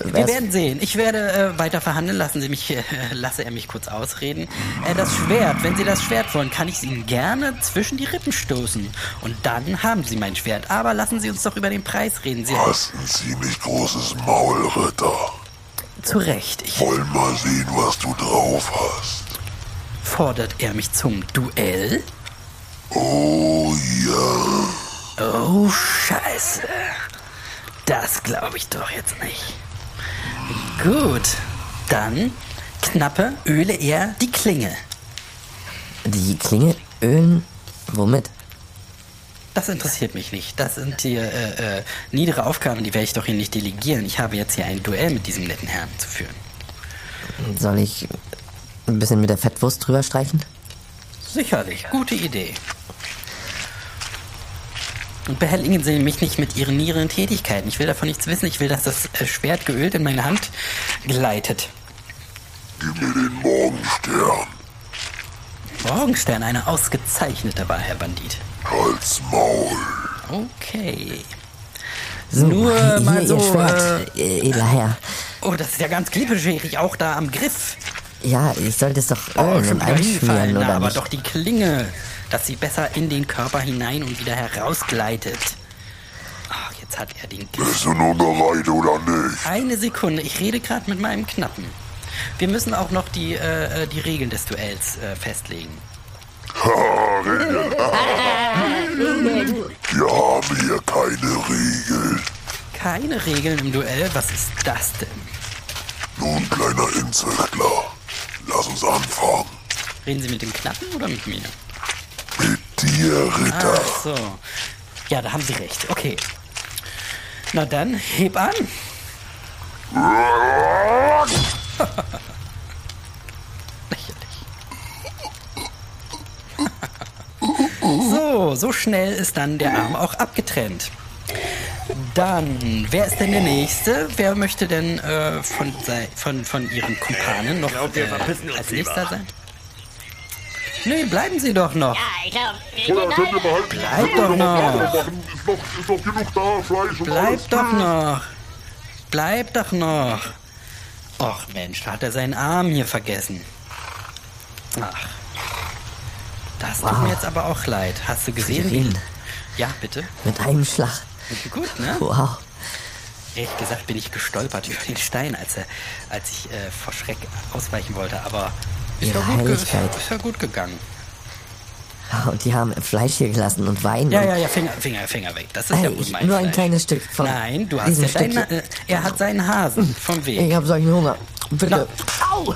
Speaker 1: Wir werden sehen. Ich werde äh, weiter verhandeln. Lassen Sie mich, äh, lasse er mich kurz ausreden. Äh, das Schwert, wenn Sie das Schwert wollen, kann ich es Ihnen gerne zwischen die Rippen stoßen. Und dann haben Sie mein Schwert. Aber lassen Sie uns doch über den Preis reden. Sie
Speaker 3: Hast ein ziemlich großes Maul, Ritter.
Speaker 1: zu Recht. Ich
Speaker 3: Wollen mal sehen, was du drauf hast.
Speaker 1: fordert er mich zum Duell.
Speaker 3: Oh ja.
Speaker 1: Oh, Scheiße. Das glaube ich doch jetzt nicht. Gut, dann knappe, öle er die Klinge.
Speaker 2: Die Klinge ölen. Womit?
Speaker 1: Das interessiert mich nicht. Das sind hier äh, äh, niedere Aufgaben, die werde ich doch hier nicht delegieren. Ich habe jetzt hier ein Duell mit diesem netten Herrn zu führen.
Speaker 2: Soll ich ein bisschen mit der Fettwurst drüber streichen?
Speaker 1: Sicherlich, gute Idee. Und behelligen Sie mich nicht mit Ihren niederen Tätigkeiten. Ich will davon nichts wissen. Ich will, dass das äh, Schwert geölt in meine Hand gleitet.
Speaker 3: Gib mir den Morgenstern.
Speaker 1: Morgenstern, eine ausgezeichnete Wahl, Herr Bandit.
Speaker 3: Halt's Maul.
Speaker 1: Okay.
Speaker 2: So,
Speaker 1: Nur
Speaker 2: hier
Speaker 1: mal
Speaker 2: Ihr
Speaker 1: so,
Speaker 2: Schwert, äh, edler Herr.
Speaker 1: Oh, das ist ja ganz klippeschärig, auch da am Griff.
Speaker 2: Ja, ich sollte es doch
Speaker 1: Oh,
Speaker 2: ölen
Speaker 1: schon
Speaker 2: einschmieren,
Speaker 1: na,
Speaker 2: oder
Speaker 1: aber
Speaker 2: nicht?
Speaker 1: doch die Klinge, dass sie besser in den Körper hinein und wieder herausgleitet. Ach, jetzt hat er den Griff.
Speaker 3: Bist du nun bereit oder nicht?
Speaker 1: Eine Sekunde, ich rede gerade mit meinem Knappen. Wir müssen auch noch die, äh, äh, die Regeln des Duells äh, festlegen.
Speaker 3: Ha, Regeln. Wir haben hier keine Regeln.
Speaker 1: Keine Regeln im Duell? Was ist das denn?
Speaker 3: Nun, kleiner Inzestler. Lass uns anfangen.
Speaker 1: Reden Sie mit dem Knappen oder mit mir?
Speaker 3: Mit dir, Ritter.
Speaker 1: Ach so. Ja, da haben Sie recht. Okay. Na dann, heb an. Lächerlich. so, so schnell ist dann der Arm auch abgetrennt. Dann, wer ist denn der Nächste? Wer möchte denn äh, von, sei, von, von Ihren Kumpanen noch
Speaker 6: glaub,
Speaker 1: äh, als. Nächster sein? Nee, bleiben Sie doch noch.
Speaker 4: Ja, ich glaube,
Speaker 3: Oder könnt ihr behalten?
Speaker 1: Bleib doch noch.
Speaker 3: Machen. Ist noch, ist noch genug da, Fleisch und alles.
Speaker 1: Bleib doch noch. Bleib doch noch. Och Mensch, da hat er seinen Arm hier vergessen. Ach. Das tut mir jetzt aber auch leid. Hast du gesehen?
Speaker 2: Schwerin.
Speaker 1: Ja, bitte.
Speaker 2: Mit einem Schlag.
Speaker 1: Gut, ne?
Speaker 2: Wow.
Speaker 1: Ehrlich gesagt bin ich gestolpert über den Stein, als, er, als ich äh, vor Schreck ausweichen wollte. Aber ist ja,
Speaker 2: Ihre
Speaker 1: ist,
Speaker 2: Heiligkeit.
Speaker 1: ist ja gut gegangen.
Speaker 2: Ja, Und die haben Fleisch hier gelassen und Wein.
Speaker 1: Ja,
Speaker 2: und
Speaker 1: ja, ja, Finger, Finger, Finger weg. Das ist
Speaker 2: Hey,
Speaker 1: ja gut
Speaker 2: ich-
Speaker 1: mein
Speaker 2: nur ein
Speaker 1: Fleisch.
Speaker 2: kleines Stück von
Speaker 1: Nein, du hast ja deinen, äh, er hat seinen Hasen vom Weg.
Speaker 2: Ich habe solchen Hunger. Bitte.
Speaker 1: Au!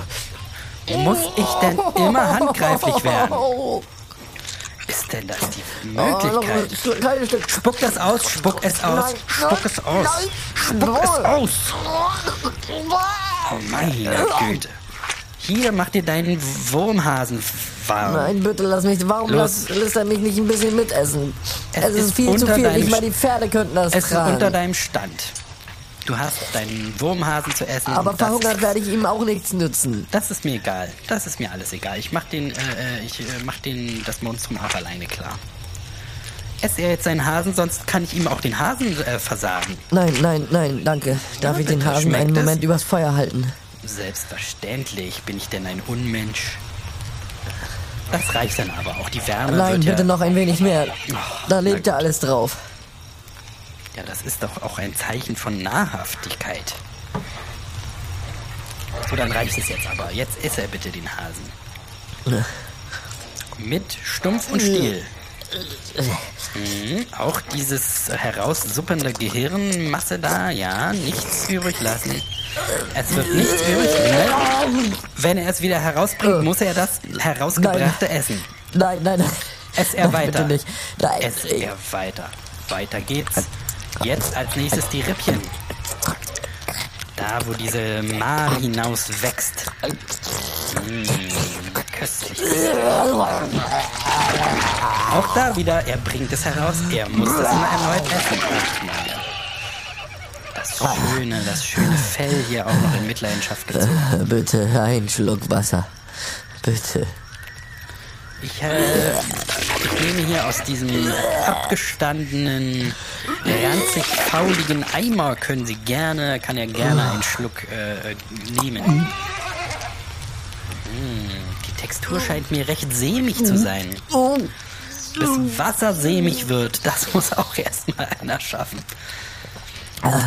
Speaker 1: Muss ich denn immer handgreiflich werden? Ist denn das die Möglichkeit?
Speaker 2: Oh, Stück.
Speaker 1: Spuck das aus, spuck es aus, spuck es aus, spuck es
Speaker 2: nein.
Speaker 1: aus. Oh meine Güte. Hier, mach dir deinen Wurmhasen warm.
Speaker 2: Nein, bitte lass mich. Warum
Speaker 1: Los.
Speaker 2: lässt, er mich nicht ein bisschen mitessen?
Speaker 1: Es
Speaker 2: Es, ist,
Speaker 1: ist
Speaker 2: viel zu viel. Nicht mal die Pferde könnten das
Speaker 1: Es ist
Speaker 2: tragen.
Speaker 1: unter deinem Stand. Du hast deinen Wurmhasen zu essen.
Speaker 2: Aber verhungert werde ich ihm auch nichts nützen.
Speaker 1: das ist mir egal. Das ist mir alles egal. Ich mach den, äh, äh, ich äh, mach den, das Monstrum auch alleine klar. Ess er jetzt seinen Hasen, sonst kann ich ihm auch den Hasen äh, versagen.
Speaker 2: Nein, nein, nein, danke. Darf ich den Hasen einen
Speaker 1: es?
Speaker 2: Moment übers Feuer halten?
Speaker 1: Selbstverständlich. Bin ich denn ein Unmensch? Das reicht dann aber auch. Die Wärme
Speaker 2: Nein,
Speaker 1: wird ja...
Speaker 2: bitte noch ein wenig mehr. Da liegt ja alles drauf.
Speaker 1: Ja, das ist doch auch ein Zeichen von Nahrhaftigkeit. So, dann reicht es jetzt aber. Jetzt isst er bitte den Hasen. Mit Stumpf und Stiel. Mhm, auch dieses heraussuppende Gehirnmasse da, ja, nichts übrig lassen. Es wird nichts übrig. Ne? Wenn er es wieder herausbringt, muss er das herausgebrachte essen.
Speaker 2: Nein, nein, nein.
Speaker 1: Ess er
Speaker 2: Nein. Nein,
Speaker 1: Ess
Speaker 2: ich-
Speaker 1: er weiter. Geht's. Jetzt als nächstes die Rippchen. Da, wo diese Made hinaus wächst. Mmh, köstlich. Auch da wieder, er bringt es heraus, er muss das immer erneut essen. Das schöne, das schöne Fell hier auch noch in Mitleidenschaft gezogen.
Speaker 2: Bitte ein Schluck Wasser. Bitte.
Speaker 1: Ich, äh, ich nehme hier aus diesem abgestandenen ranzig fauligen Eimer können Sie gerne, kann er gerne einen Schluck äh, nehmen. Mm, die Textur scheint mir recht sämig zu sein. Bis Wasser sämig wird, das muss auch erstmal einer schaffen. Ach.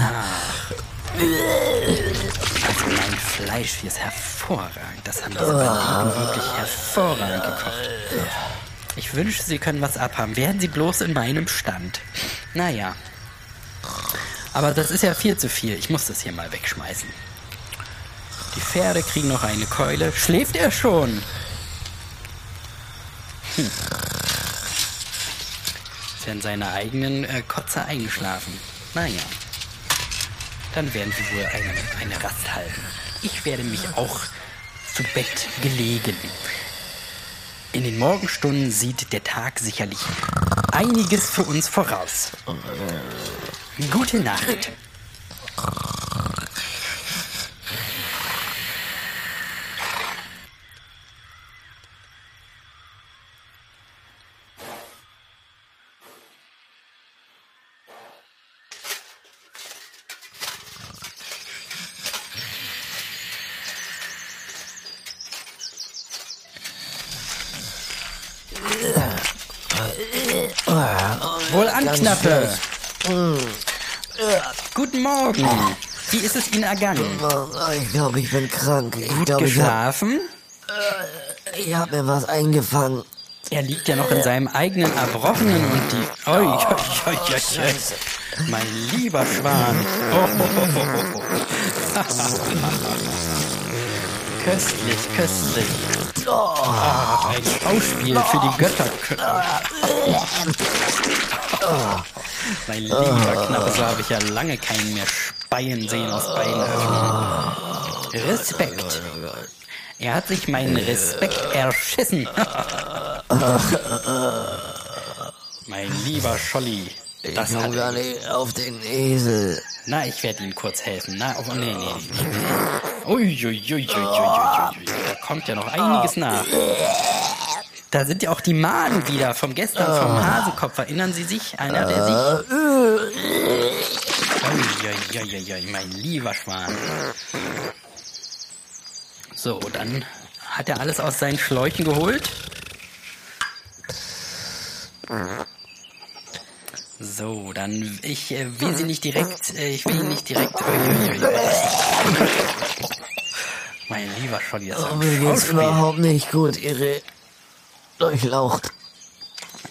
Speaker 1: Also mein Fleisch hier ist hervorragend. Das haben diese Banditen wirklich hervorragend gekocht. Ich wünsche, Sie können was abhaben. Wären Sie bloß in meinem Stand. Naja. Aber das ist ja viel zu viel. Ich muss das hier mal wegschmeißen. Die Pferde kriegen noch eine Keule. Schläft er schon? Hm. Ist ja in seiner eigenen äh, Kotze eingeschlafen. Naja. Dann werden sie wohl eine, eine Rast halten. Ich werde mich auch zu Bett gelegen. In den Morgenstunden sieht der Tag sicherlich einiges für uns voraus. Gute Nacht. Wohlan, Knappe. Guten Morgen. Wie ist es Ihnen ergangen?
Speaker 2: Ich glaube, ich bin krank. Ich
Speaker 1: Gut
Speaker 2: glaube, ich habe
Speaker 1: geschlafen?
Speaker 2: hab mir was eingefangen.
Speaker 1: Er liegt ja noch in seinem eigenen Erbrochenen und die... Oi, oi, oi, oi. Mein lieber Schwan. Oh, oh, oh, oh, oh. köstlich, köstlich. Ah, ein Schauspiel für die Götter. Oh, mein lieber Knappe, so habe ich ja lange keinen mehr speien sehen aus beiden Öffnungen. Respekt. Er hat sich meinen Respekt erschissen. mein lieber Scholli. Das
Speaker 2: Ich
Speaker 1: hat
Speaker 2: komme gar nicht auf den Esel.
Speaker 1: Na, ich werde Ihnen kurz helfen. Na, oh, nee, nee. Uiuiuiuiuiui. Da kommt ja noch einiges nach. Da sind ja auch die Maden wieder vom gestern vom Hasenkopf. Erinnern Sie sich? Einer, der sich... Uiuiuiui, mein lieber Schwan. So, dann hat er alles aus seinen Schläuchen geholt. So, dann ich äh, will sie nicht direkt, äh, ich will ihn nicht direkt. Mein lieber Scholli, das ist
Speaker 2: Oh, mir geht's überhaupt nicht gut. Ihre durchlaucht.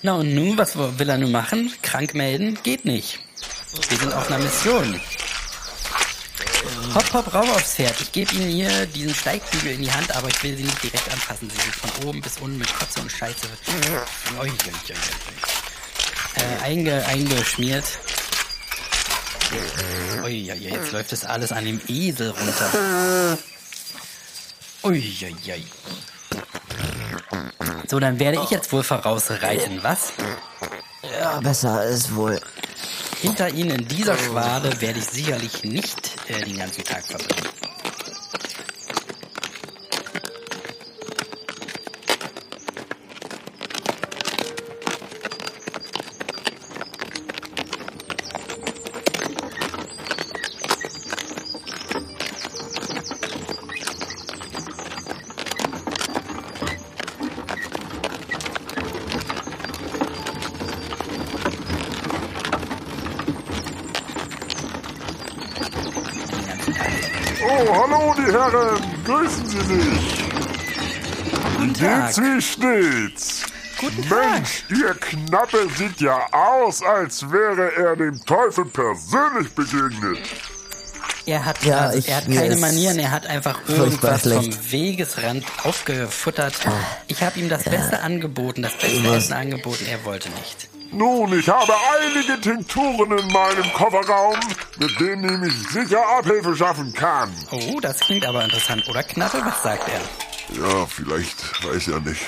Speaker 1: Na und nun, was will er nun machen? Krank melden? Geht nicht. Wir sind auf einer Mission. Hopp, hopp, rauf aufs Pferd. Ich gebe Ihnen hier diesen Steigbügel in die Hand, aber ich will Sie nicht direkt anfassen. Sie sind von oben bis unten mit Kotze und Scheiße. Äh, einge, eingeschmiert. Ui, ui, ui, jetzt läuft das alles an dem Esel runter. Ui, ui, ui. So, dann werde ich jetzt wohl vorausreiten, was?
Speaker 2: Ja, besser ist wohl.
Speaker 1: Hinter Ihnen in dieser Schwade werde ich sicherlich nicht äh, den ganzen Tag verbringen.
Speaker 3: Wie steht's?
Speaker 1: Guten Tag.
Speaker 3: Mensch, Ihr Knappe sieht ja aus, als wäre er dem Teufel persönlich begegnet.
Speaker 1: Er hat,
Speaker 2: Ja,
Speaker 1: also,
Speaker 2: ich-
Speaker 1: er hat keine Manieren, er hat einfach irgendwas
Speaker 2: schlecht.
Speaker 1: vom Wegesrand aufgefuttert. Ich habe ihm das Beste angeboten, das beste? Essen angeboten, er wollte nicht.
Speaker 3: Nun, ich habe einige Tinkturen in meinem Kofferraum, mit denen ich sicher Abhilfe schaffen kann.
Speaker 1: Oh, das klingt aber interessant, oder Knappe? Was sagt er?
Speaker 3: Ja, vielleicht, weiß ja nicht.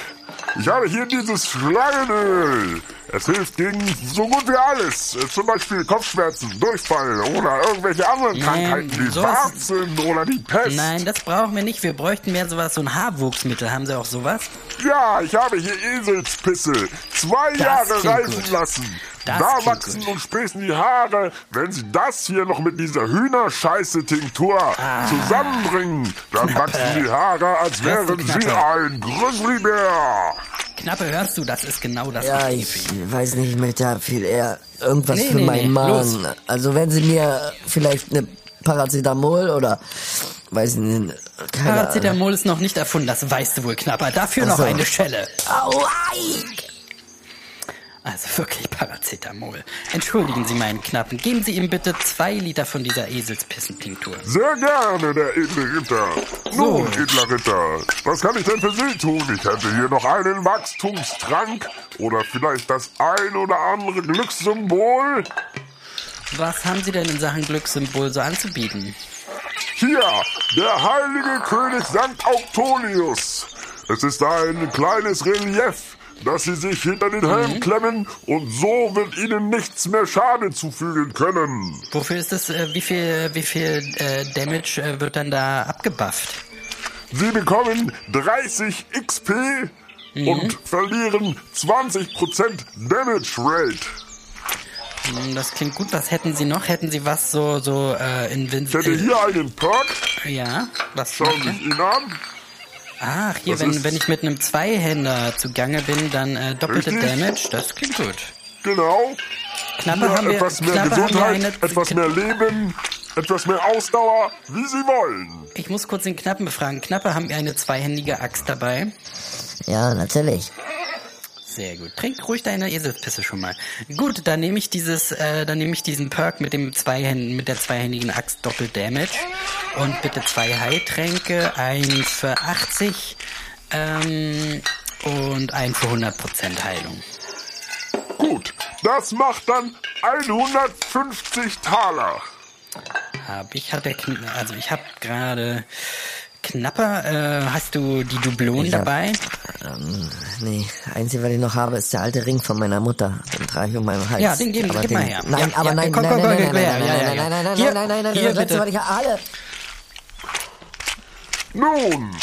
Speaker 3: Ich habe hier dieses Schlangenöl. Es hilft gegen so gut wie alles. Zum Beispiel Kopfschmerzen, Durchfall oder irgendwelche anderen Krankheiten wie
Speaker 1: sowas-
Speaker 3: Warzen oder die Pest.
Speaker 1: Nein, das brauchen wir nicht. Wir bräuchten mehr sowas, so ein Haarwuchsmittel. Haben Sie auch sowas?
Speaker 3: Ja, ich habe hier Eselspisse zwei
Speaker 1: Das
Speaker 3: Jahre
Speaker 1: klingt
Speaker 3: reifen
Speaker 1: gut.
Speaker 3: lassen.
Speaker 1: Das
Speaker 3: da wachsen
Speaker 1: gut.
Speaker 3: und sprießen die Haare. Wenn Sie das hier noch mit dieser Hühnerscheiße-Tinktur
Speaker 1: Ah.
Speaker 3: zusammenbringen, dann wachsen die Haare, als
Speaker 1: Hörst du,
Speaker 3: wären Sie
Speaker 1: Knappe?
Speaker 3: ein Grizzlybär.
Speaker 1: Knappe, hörst du, das ist genau das.
Speaker 2: Ja,
Speaker 1: was
Speaker 2: ich weiß nicht, ich möchte ja viel eher irgendwas
Speaker 1: Nee,
Speaker 2: für
Speaker 1: nee,
Speaker 2: meinen
Speaker 1: nee,
Speaker 2: Magen.
Speaker 1: los.
Speaker 2: Also wenn Sie mir vielleicht eine Paracetamol oder weiß ich nicht, keine Ahnung.
Speaker 1: Paracetamol ist noch nicht erfunden, das weißt du wohl, Knapper. Dafür
Speaker 2: Ach
Speaker 1: noch
Speaker 2: so.
Speaker 1: eine Schelle.
Speaker 2: Au, ei!
Speaker 1: Also wirklich Paracetamol. Entschuldigen Sie meinen Knappen. Geben Sie ihm bitte zwei Liter von dieser Eselspissentinktur.
Speaker 3: Sehr gerne, der edle Ritter.
Speaker 1: So.
Speaker 3: Nun, edler Ritter, was kann ich denn für Sie tun? Ich hätte hier noch einen Wachstumstrank oder vielleicht das ein oder andere Glückssymbol.
Speaker 1: Was haben Sie denn in Sachen Glückssymbol so anzubieten?
Speaker 3: Hier, der heilige König St. Auktonius. Es ist ein kleines Relief, das Sie sich hinter den Helm klemmen und so wird Ihnen nichts mehr Schade zufügen können.
Speaker 1: Wofür ist das, äh, wie viel, wie viel äh, Damage äh, wird dann da abgebufft?
Speaker 3: Sie bekommen 30 XP und verlieren 20% Damage Rate.
Speaker 1: Hm, Das klingt gut. Was hätten Sie noch? Hätten Sie was so, so, äh, in
Speaker 3: Ich hätte hier einen Perk.
Speaker 1: Ja, was
Speaker 3: Schauen Sie sich ihn an.
Speaker 1: Ach, hier,
Speaker 3: Das
Speaker 1: wenn, wenn ich mit einem Zweihänder zugange bin, dann äh, doppelte
Speaker 3: Richtig.
Speaker 1: Damage. Das klingt gut.
Speaker 3: Genau.
Speaker 1: Knapper
Speaker 3: Hier
Speaker 1: haben wir,
Speaker 3: etwas mehr
Speaker 1: wir
Speaker 3: Gesundheit,
Speaker 1: eine,
Speaker 3: etwas mehr Leben, etwas mehr Ausdauer, wie Sie wollen.
Speaker 1: Ich muss kurz den Knappen befragen. Knapper haben wir eine zweihändige Axt dabei.
Speaker 2: Ja, natürlich.
Speaker 1: Sehr gut. Trink ruhig deine Eselspisse schon mal. Gut, dann nehme ich dieses, äh, dann nehme ich diesen Perk mit dem Zweihänden, mit der zweihändigen Axt doppelt Damage und bitte zwei Heiltränke, ein für 80 ähm, und ein für 100% Heilung.
Speaker 3: Gut, das macht dann 150 Taler.
Speaker 1: Hab ich, hat der, also ich habe gerade Knapper, äh, hast du die Dublonen
Speaker 2: Ich hab-
Speaker 1: dabei?
Speaker 2: Ähm, nee, einzige, was ich noch habe, ist der alte Ring von meiner Mutter. Den trage ich um meinen Hals.
Speaker 1: Ja, den geben-
Speaker 2: aber
Speaker 1: gib
Speaker 2: den,
Speaker 1: mal her.
Speaker 2: Nein,
Speaker 1: Ja,
Speaker 2: aber
Speaker 1: ja,
Speaker 2: nein,
Speaker 1: komm,
Speaker 2: nein,
Speaker 1: komm,
Speaker 2: nein,
Speaker 1: komm,
Speaker 2: nein, nein, nein, nein, nein, nein,
Speaker 1: Hier,
Speaker 2: nein, nein, nein,
Speaker 1: hier,
Speaker 2: das letzte,
Speaker 1: bitte.
Speaker 2: was ich habe.
Speaker 3: Nun,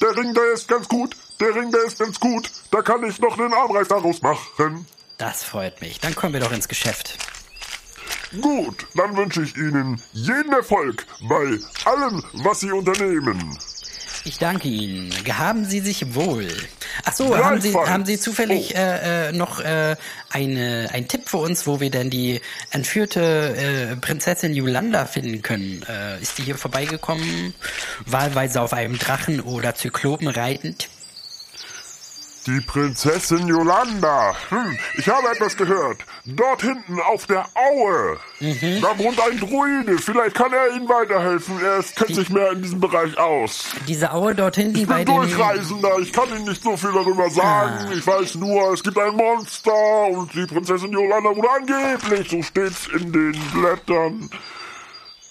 Speaker 3: der Ring, der ist ganz gut. Der Ring, der ist ganz gut. Da kann ich noch einen Armreif daraus machen.
Speaker 1: Das freut mich. Dann kommen wir doch ins Geschäft.
Speaker 3: Gut, dann wünsche ich Ihnen jeden Erfolg bei allem, was Sie unternehmen.
Speaker 1: Ich danke Ihnen. Gehaben Sie sich wohl. Ach so, haben Sie, haben Sie zufällig
Speaker 3: Oh.
Speaker 1: äh, äh, noch äh, eine, einen Tipp für uns, wo wir denn die entführte äh, Prinzessin Yolanda finden können? Äh, ist die hier vorbeigekommen, wahlweise auf einem Drachen oder Zyklopen reitend?
Speaker 3: Die Prinzessin Yolanda. Hm, ich habe etwas gehört. Dort hinten auf der Aue.
Speaker 1: Mhm.
Speaker 3: Da wohnt ein Druide. Vielleicht kann er Ihnen weiterhelfen. Er ist- kennt sich mehr in diesem Bereich aus.
Speaker 1: Diese Aue dort hinten
Speaker 3: Ich
Speaker 1: bei
Speaker 3: bin. Durchreisender. Ich kann Ihnen nicht so viel darüber sagen. Ich weiß nur, es gibt ein Monster und die Prinzessin Yolanda wurde angeblich, so steht's in den Blättern,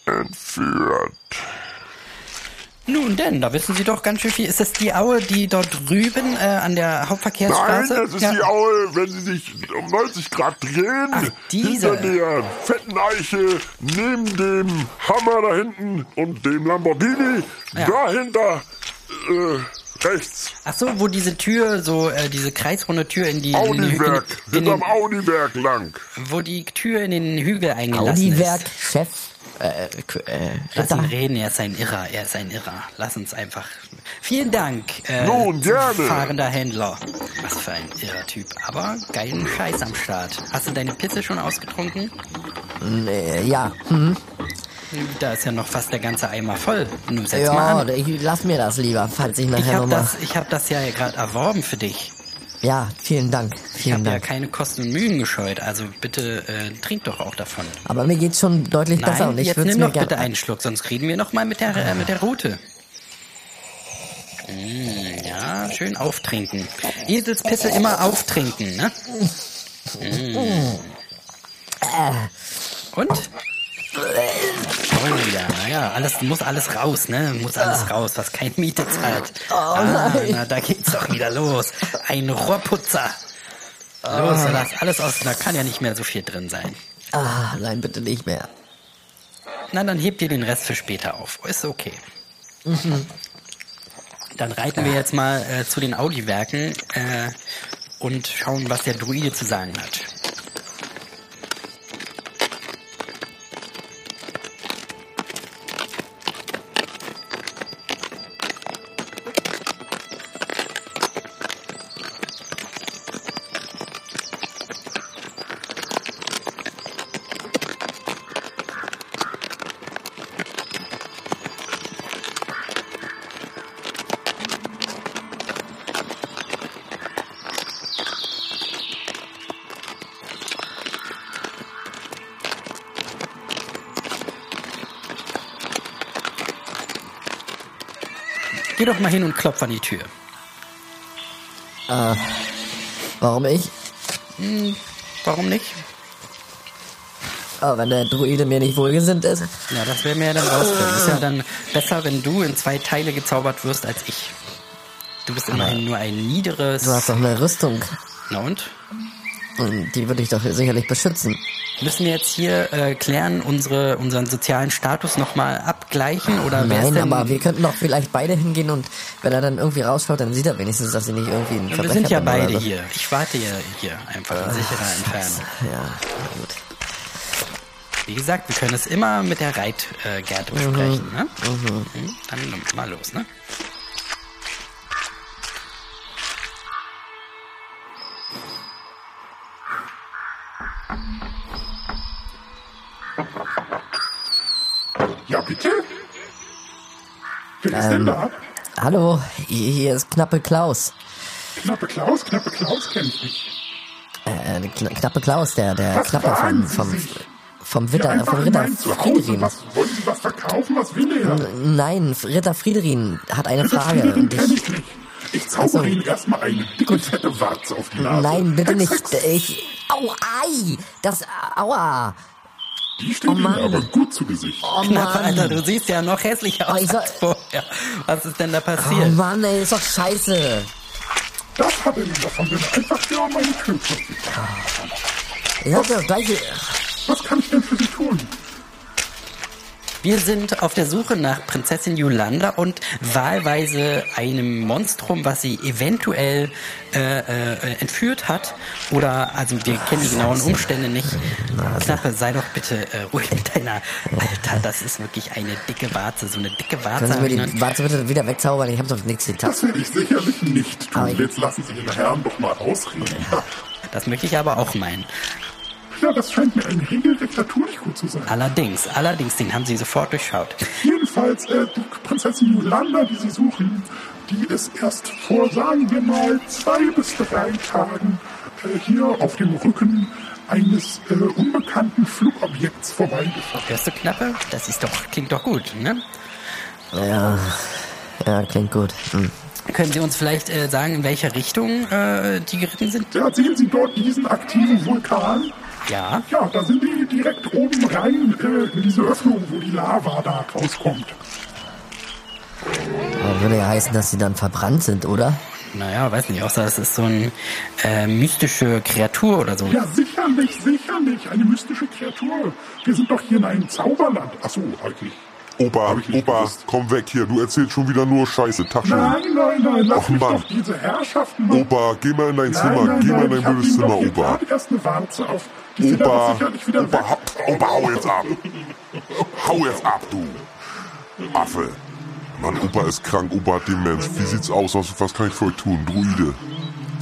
Speaker 3: entführt.
Speaker 1: Nun denn, da wissen Sie doch ganz schön viel. Ist das die Aue, die dort drüben äh, an der
Speaker 3: Nein,
Speaker 1: Hauptverkehrsstraße?
Speaker 3: das ist die Aue, wenn Sie sich um 90 Grad drehen,
Speaker 1: Ach, diese.
Speaker 3: hinter der fetten Eiche, neben dem Hammer da hinten und dem Lamborghini,
Speaker 1: Ja.
Speaker 3: dahinter, äh, rechts,
Speaker 1: Ach so, wo diese Tür, so äh, diese kreisrunde Tür in die...
Speaker 3: Audiwerk,
Speaker 1: in, in
Speaker 3: hinterm Audiwerk lang.
Speaker 1: wo die Tür in den Hügel eingelassen
Speaker 2: Audiwerk,
Speaker 1: ist.
Speaker 2: Chef, äh, K- äh,
Speaker 1: Lass ihn reden, er ist ein Irrer, er ist ein Irrer. Lass uns einfach. Vielen Dank, äh,
Speaker 3: Nun, gerne.
Speaker 1: fahrender Händler. Was für ein irrer Typ. Aber geilen Scheiß am Start. Hast du deine Pisse schon ausgetrunken?
Speaker 2: Äh, ja, hm.
Speaker 1: Da ist ja noch fast der ganze Eimer voll. Nun setz mal
Speaker 2: Ja,
Speaker 1: an.
Speaker 2: ich lass mir das lieber, falls ich
Speaker 1: Ich
Speaker 2: nachher
Speaker 1: habe
Speaker 2: nochmal...
Speaker 1: das, ich hab das ja gerade erworben für dich.
Speaker 2: Ja, vielen Dank,
Speaker 1: Ich
Speaker 2: vielen
Speaker 1: habe ja keine Kosten und Mühen gescheut. Also bitte äh, trink doch auch davon.
Speaker 2: Aber mir geht's schon deutlich besser
Speaker 1: Nein,
Speaker 2: und ich
Speaker 1: jetzt
Speaker 2: würde
Speaker 1: nimm
Speaker 2: mir
Speaker 1: doch bitte einen Schluck, sonst reden wir noch mal mit der, äh, mit der Route. Mm, ja, schön auftrinken. Eselspisse immer auftrinken, ne? Mm. Und? Oh ja, ja, alles muss alles raus, ne? Muss alles raus, was kein Miete zahlt. ah,
Speaker 2: nein.
Speaker 1: na, da geht's doch wieder los. Ein Rohrputzer. Los, lass alles aus, da kann ja nicht mehr so viel drin sein.
Speaker 2: Ah, nein, bitte nicht mehr.
Speaker 1: Na, dann hebt ihr den Rest für später auf. Ist okay. Dann reiten wir jetzt mal äh, zu den Audi-Werken äh, und schauen, was der Druide zu sagen hat. Doch mal hin und klopf an die Tür.
Speaker 2: Warum ich?
Speaker 1: Warum nicht?
Speaker 2: Oh, wenn der Druide mir nicht wohlgesinnt ist.
Speaker 1: Ja, das werden wir ja dann rausfinden. Ist ja dann besser, wenn du in zwei Teile gezaubert wirst als ich. Du bist immerhin nur ein niederes.
Speaker 2: Du hast doch eine Rüstung.
Speaker 1: Na und?
Speaker 2: Und die würde ich doch sicherlich beschützen.
Speaker 1: Müssen wir jetzt hier äh, klären, unsere, unseren sozialen Status nochmal abgleichen? Oder
Speaker 2: Nein,
Speaker 1: denn,
Speaker 2: aber wir könnten doch vielleicht beide hingehen und wenn er dann irgendwie rausschaut, dann sieht er wenigstens, dass sie nicht irgendwie ein
Speaker 1: wir
Speaker 2: Verbrecher
Speaker 1: sind ja beide
Speaker 2: so.
Speaker 1: hier. Ich warte ja hier einfach in sicherer Entfernung.
Speaker 2: Ja, gut.
Speaker 1: Wie gesagt, wir können es immer mit der Reitgerte besprechen. Ne? Mhm. Dann mal los, ne?
Speaker 7: Bitte? Wer ist denn da?
Speaker 2: Hallo, hier ist Knappe Klaus.
Speaker 7: Knappe Klaus? Knappe Klaus kenn ich nicht.
Speaker 2: Äh, Kn Knappe Klaus, der, der
Speaker 7: Was
Speaker 2: Knapper vom, vom, vom
Speaker 7: Ja,
Speaker 2: Ritter,
Speaker 7: einfach
Speaker 2: vom Ritter. Friedrin.
Speaker 7: Was, wollen Sie was verkaufen? Was will er?
Speaker 2: Nein, Ritter Friedrin hat eine
Speaker 7: Das
Speaker 2: Frage.
Speaker 7: Frieden
Speaker 2: Und
Speaker 7: kenn
Speaker 2: ich,
Speaker 7: ich nicht. Ich zaubere Ihnen erstmal eine dicke, fette Warze auf die Nase.
Speaker 2: nein, bitte
Speaker 7: Hex,
Speaker 2: nicht.
Speaker 7: Hex.
Speaker 2: Ich, au, ei, das, aua.
Speaker 7: Die steht
Speaker 2: Oh
Speaker 7: Ihnen aber gut zu Gesicht.
Speaker 2: Oh
Speaker 1: Alter,
Speaker 2: Mann.
Speaker 1: du siehst ja noch hässlicher
Speaker 2: Oh,
Speaker 1: aus
Speaker 2: soll-
Speaker 1: als vorher. Was ist denn da
Speaker 2: Oh
Speaker 1: passiert?
Speaker 2: Mann, ey, ist doch scheiße.
Speaker 7: Das hat er Ihnen davon, wenn er einfach hier an meine Tür klopft.
Speaker 2: Ich hab das gleiche.
Speaker 7: Was kann ich denn für Sie tun?
Speaker 1: Wir sind auf der Suche nach Prinzessin Yolanda und wahlweise einem Monstrum, was sie eventuell äh, äh, entführt hat. Oder, also wir kennen die genauen Umstände nicht. Knappe, sei doch bitte äh, ruhig mit deiner... Alter, das ist wirklich eine dicke Warze. So eine dicke Warze.
Speaker 2: Können Sie mir die Warze bitte wieder wegzaubern? Ich hab doch nichts getan.
Speaker 7: Das werde ich sicherlich nicht tun. Jetzt lassen Sie den Herrn doch mal ausreden.
Speaker 1: Das möchte ich aber auch meinen.
Speaker 7: Ja, das scheint mir ein regelrechter Tunichgut zu sein.
Speaker 1: Allerdings, allerdings, den haben sie sofort durchschaut.
Speaker 7: Jedenfalls, äh, die Prinzessin Yolanda, die Sie suchen, die ist erst vor, sagen wir mal, zwei bis drei Tagen äh, hier auf dem Rücken eines äh, unbekannten Flugobjekts vorbeigefahren.
Speaker 1: Hörst du, Knappe? Das ist doch, klingt doch gut, ne?
Speaker 2: Ja, ja, klingt gut. Hm.
Speaker 1: Können Sie uns vielleicht äh, sagen, in welche Richtung äh, die geritten sind?
Speaker 7: Ja, sehen Sie dort diesen aktiven Vulkan?
Speaker 1: Ja.
Speaker 7: Ja, da sind die direkt oben rein äh, in diese Öffnung, wo die Lava da rauskommt.
Speaker 2: Aber würde ja heißen, dass sie dann verbrannt sind, oder?
Speaker 1: Naja, weiß nicht, außer es ist so eine äh, mystische Kreatur oder so.
Speaker 7: Ja, sicherlich, sicherlich, eine mystische Kreatur. Wir sind doch hier in einem Zauberland. Achso, halt nicht.
Speaker 3: Opa, Opa,
Speaker 7: gewusst.
Speaker 3: komm weg hier. Du erzählst schon wieder nur Scheiße. Taschen.
Speaker 7: Nein, nein, nein, lass
Speaker 3: Och,
Speaker 7: mich
Speaker 3: Mann.
Speaker 7: doch diese Herrschaften mal.
Speaker 3: Opa, geh mal in dein
Speaker 7: nein,
Speaker 3: Zimmer.
Speaker 7: nein,
Speaker 3: geh mal in
Speaker 7: nein,
Speaker 3: dein blödes Zimmer, Opa.
Speaker 7: erst eine Warze auf. Die
Speaker 3: Opa, Opa, hau, Opa, hau jetzt ab. Hau jetzt ab, du. Affe. Mann, Opa ist krank, Opa hat Demenz. Wie sieht's aus? Was, was kann ich für euch tun? Druide.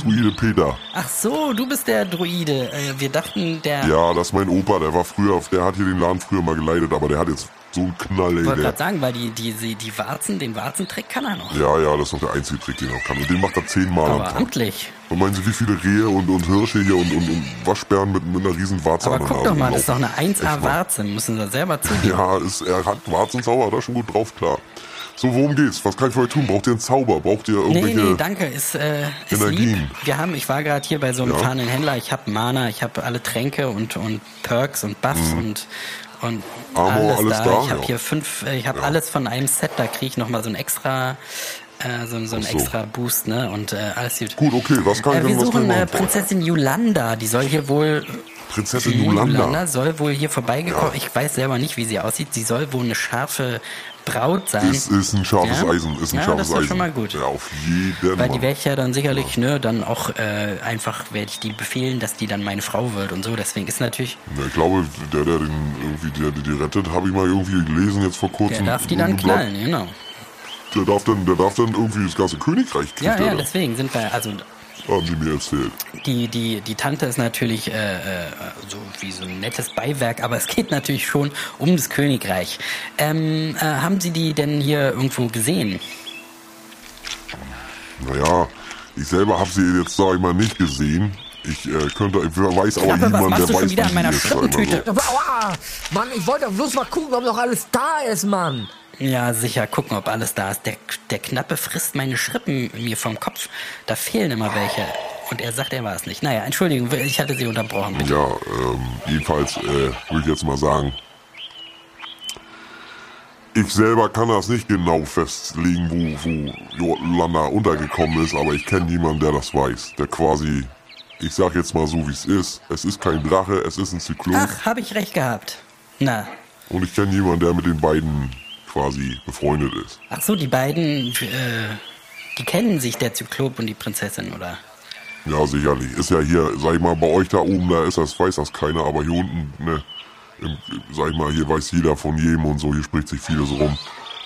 Speaker 3: Druide Peter.
Speaker 1: Ach so, du bist der Druide. Äh, wir dachten, der...
Speaker 3: Ja, das ist mein Opa, der war früher, der hat hier den Laden früher mal geleitet, aber der hat jetzt so einen Knall,
Speaker 1: Ich wollte gerade sagen, weil die, die, die, die Warzen, den Warzentrick kann er noch.
Speaker 3: ja, ja, das ist noch der einzige Trick, den er kann. Und den macht er zehnmal am Tag.
Speaker 1: amtlich.
Speaker 3: Und meinen Sie, wie viele Rehe und, und Hirsche hier und, und, und Waschbären mit, mit einer riesen Warze
Speaker 1: Aber guck doch mal, das ist doch eine
Speaker 3: Echt mal.
Speaker 1: 1A-Warze. Müssen Sie selber zugeben.
Speaker 3: Ja, ist, er hat Warzenzauber, hat er schon gut drauf, klar. So, worum geht's? Was kann ich für euch tun? Braucht ihr einen Zauber? Braucht ihr
Speaker 1: Nee,
Speaker 3: irgendwelche...
Speaker 1: nee, danke. Ist, äh, ist
Speaker 3: Energien.
Speaker 1: lieb. Wir haben, ich war gerade hier bei so einem
Speaker 3: Ja.
Speaker 1: fahrenden Händler. Ich habe Mana, ich habe alle Tränke und, und Perks und Buffs und, und
Speaker 3: Mhm. Armor, alles da,
Speaker 1: Ich habe
Speaker 3: ja.
Speaker 1: hier fünf, äh, ich habe alles von einem Set. Da kriege ich nochmal so ein extra Äh, so, so ein
Speaker 3: so.
Speaker 1: extra Boost, ne? Und äh, alles gut.
Speaker 3: Gut, okay, was kann ich
Speaker 1: Äh,
Speaker 3: denn
Speaker 1: wir suchen äh? Prinzessin Yolanda. Die soll hier wohl.
Speaker 3: Prinzessin
Speaker 1: die
Speaker 3: Yolanda.
Speaker 1: soll wohl hier vorbeigekommen. Ich weiß selber nicht, wie sie aussieht. Sie soll wohl eine scharfe Braut sein.
Speaker 3: Ist, ist ein scharfes
Speaker 1: Ja?
Speaker 3: Eisen, ist ein
Speaker 1: Ja,
Speaker 3: scharfes
Speaker 1: das ist
Speaker 3: Eisen.
Speaker 1: schon mal gut.
Speaker 3: Ja, auf jeden
Speaker 1: Weil die werde ich ja dann sicherlich, ne, dann auch äh, einfach werde ich die befehlen, dass die dann meine Frau wird und so. Deswegen ist natürlich,
Speaker 3: Ja, ich glaube, der, der den irgendwie, der, der die rettet, habe ich mal irgendwie gelesen jetzt vor
Speaker 1: der
Speaker 3: kurzem.
Speaker 1: darf die dann knallen, genau.
Speaker 3: Der darf dann, der darf dann irgendwie das ganze Königreich kriegt
Speaker 1: Ja, ja, deswegen sind wir, also
Speaker 3: Haben die mir erzählt.
Speaker 1: die, die, die Tante ist natürlich äh, äh, so wie so ein nettes Beiwerk, aber es geht natürlich schon um das Königreich. Ähm, äh, haben Sie die denn hier irgendwo gesehen?
Speaker 3: Naja, ich selber habe sie jetzt, sag ich mal, nicht gesehen. Ich äh, könnte, ich weiß aber
Speaker 1: Klappe, machst
Speaker 3: der weiß,
Speaker 1: wieder an meiner
Speaker 3: sie?
Speaker 2: Aua! Mann, ich wollte bloß mal gucken, ob noch alles da ist, Mann.
Speaker 1: Ja, sicher, gucken, ob alles da ist. Der, der Knappe frisst meine Schrippen mir vom Kopf. Da fehlen immer welche. Und er sagt, er war es nicht. Naja, Entschuldigung, ich hatte Sie unterbrochen. Bitte.
Speaker 3: Ja, ähm, jedenfalls äh, würde ich jetzt mal sagen, ich selber kann das nicht genau festlegen, wo, wo Jolanda untergekommen ist, aber ich kenne jemanden, der das weiß. Der quasi, ich sag jetzt mal so, wie es ist. Es ist kein Drache, es ist ein Zyklon.
Speaker 1: Ach, habe ich recht gehabt. Na,
Speaker 3: Und ich kenne jemanden, der mit den beiden quasi befreundet ist.
Speaker 1: ach so, die beiden, äh, die kennen sich, der Zyklop und die Prinzessin, oder?
Speaker 3: Ja, sicherlich. Ist ja hier, sag ich mal, bei euch da oben, da ist das, weiß das keiner, aber hier unten, ne, im, sag ich mal, hier weiß jeder von jedem und so, hier spricht sich vieles rum.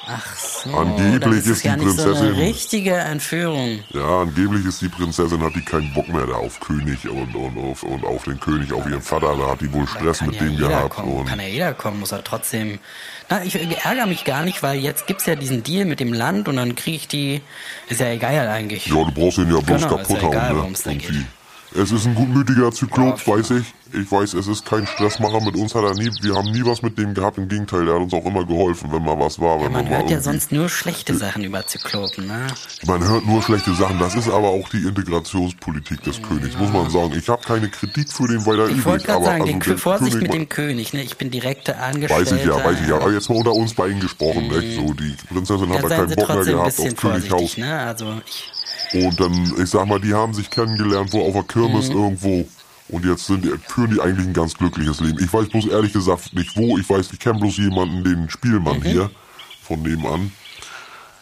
Speaker 1: Ach so,
Speaker 3: Angeblich
Speaker 1: ist,
Speaker 3: ist die
Speaker 1: nicht so eine
Speaker 3: Prinzessin-
Speaker 1: richtige Entführung.
Speaker 3: Ja, angeblich ist die Prinzessin, hat die keinen Bock mehr da auf König und, und, auf, und auf den König, auf ihren Vater, da hat die wohl Stress mit
Speaker 1: ja
Speaker 3: dem gehabt.
Speaker 1: kommen,
Speaker 3: Und
Speaker 1: kann ja jeder kommen, muss er trotzdem. Na, ich ärgere mich gar nicht, weil jetzt gibt's ja diesen Deal mit dem Land und dann kriege ich die. Ist ja egal eigentlich.
Speaker 3: ja, du brauchst ihn ja bloß
Speaker 1: Genau,
Speaker 3: kaputt
Speaker 1: ist ja egal,
Speaker 3: hauen, ne? Irgendwie. Es ist ein gutmütiger Zyklop,
Speaker 1: Ja,
Speaker 3: weiß ich. Ich weiß, es ist kein Stressmacher mit uns, hat er nie, wir haben nie was mit dem gehabt, im Gegenteil, der hat uns auch immer geholfen, wenn mal was war. Wenn
Speaker 1: Man hört ja sonst nur schlechte Sachen über Zyklopen, ne?
Speaker 3: Man hört nur schlechte Sachen. Das ist aber auch die Integrationspolitik des Königs, muss man sagen. Ich habe keine Kritik für den weiter
Speaker 1: Ich
Speaker 3: übrig.
Speaker 1: wollte gerade
Speaker 3: aber
Speaker 1: sagen,
Speaker 3: also
Speaker 1: den Vorsicht
Speaker 3: König
Speaker 1: mit dem König, ne? Ich bin direkte Angestellte.
Speaker 3: Weiß ich ja, weiß ich ja. Aber jetzt mal unter uns beiden gesprochen, nicht? So, die Prinzessin hat
Speaker 1: Da
Speaker 3: da
Speaker 1: seien
Speaker 3: keinen Bock mehr gehabt auf Könighaus.
Speaker 1: ne? Also ich.
Speaker 3: Und dann, ich sag mal, die haben sich kennengelernt, wo auf der Kirmes
Speaker 1: Mhm.
Speaker 3: irgendwo. Und jetzt sind die, führen die eigentlich ein ganz glückliches Leben. Ich weiß bloß ehrlich gesagt nicht wo. Ich weiß, ich kenne bloß jemanden, den Spielmann
Speaker 1: Mhm.
Speaker 3: hier von nebenan.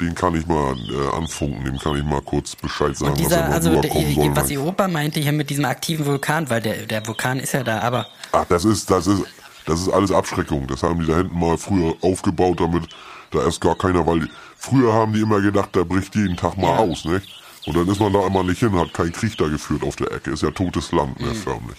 Speaker 3: Den kann ich mal äh, anfunken, dem kann ich mal kurz Bescheid sagen,
Speaker 1: Und
Speaker 3: dass er
Speaker 1: dieser,
Speaker 3: mal
Speaker 1: also der,
Speaker 3: soll.
Speaker 1: was Ihr Opa meinte hier mit diesem aktiven Vulkan, weil der, der Vulkan ist ja da, aber
Speaker 3: Ach, das ist, das ist, das ist alles Abschreckung. Das haben die da hinten mal früher aufgebaut, damit da erst gar keiner, weil die, früher haben die immer gedacht, da bricht jeden Tag mal aus, ne? Und dann ist man da immer nicht hin, hat keinen Krieg da geführt auf der Ecke. Ist ja totes Land, ne, förmlich.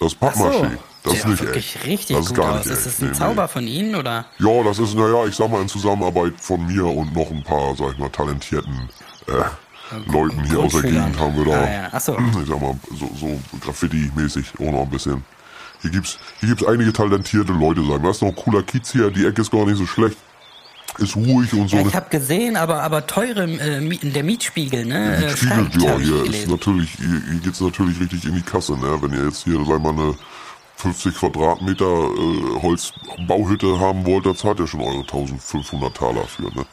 Speaker 3: Das ist
Speaker 1: Ach so.
Speaker 3: Pappmaché. Das ist nicht echt.
Speaker 1: richtig
Speaker 3: das ist gar
Speaker 1: aus.
Speaker 3: nicht
Speaker 1: Ist das ein
Speaker 3: Nee,
Speaker 1: Zauber von Ihnen oder?
Speaker 3: Nee. Ja, das ist, naja, ich sag mal, in Zusammenarbeit von mir und noch ein paar, sag ich mal, talentierten äh, Leuten hier aus der. Gegend haben wir da,
Speaker 1: Ah, ja. Ach so.
Speaker 3: ich sag mal, so, so Graffiti-mäßig auch noch ein bisschen. Hier gibt's, hier gibt's einige talentierte Leute, sagen. wir. Das ist noch ein cooler Kiez hier, die Ecke ist gar nicht so schlecht. Ist ruhig und so.
Speaker 1: Ja, ich habe gesehen, aber aber teure äh, der Mietspiegel, ne?
Speaker 3: Die
Speaker 1: äh,
Speaker 3: Spiegel,
Speaker 1: steigt,
Speaker 3: ja, hier ist natürlich, hier, hier geht's natürlich richtig in die Kasse, ne? Wenn ihr jetzt hier, sag mal, eine 50 Quadratmeter äh, Holzbauhütte haben wollt, da zahlt ihr schon eure 1500 Taler für, ne?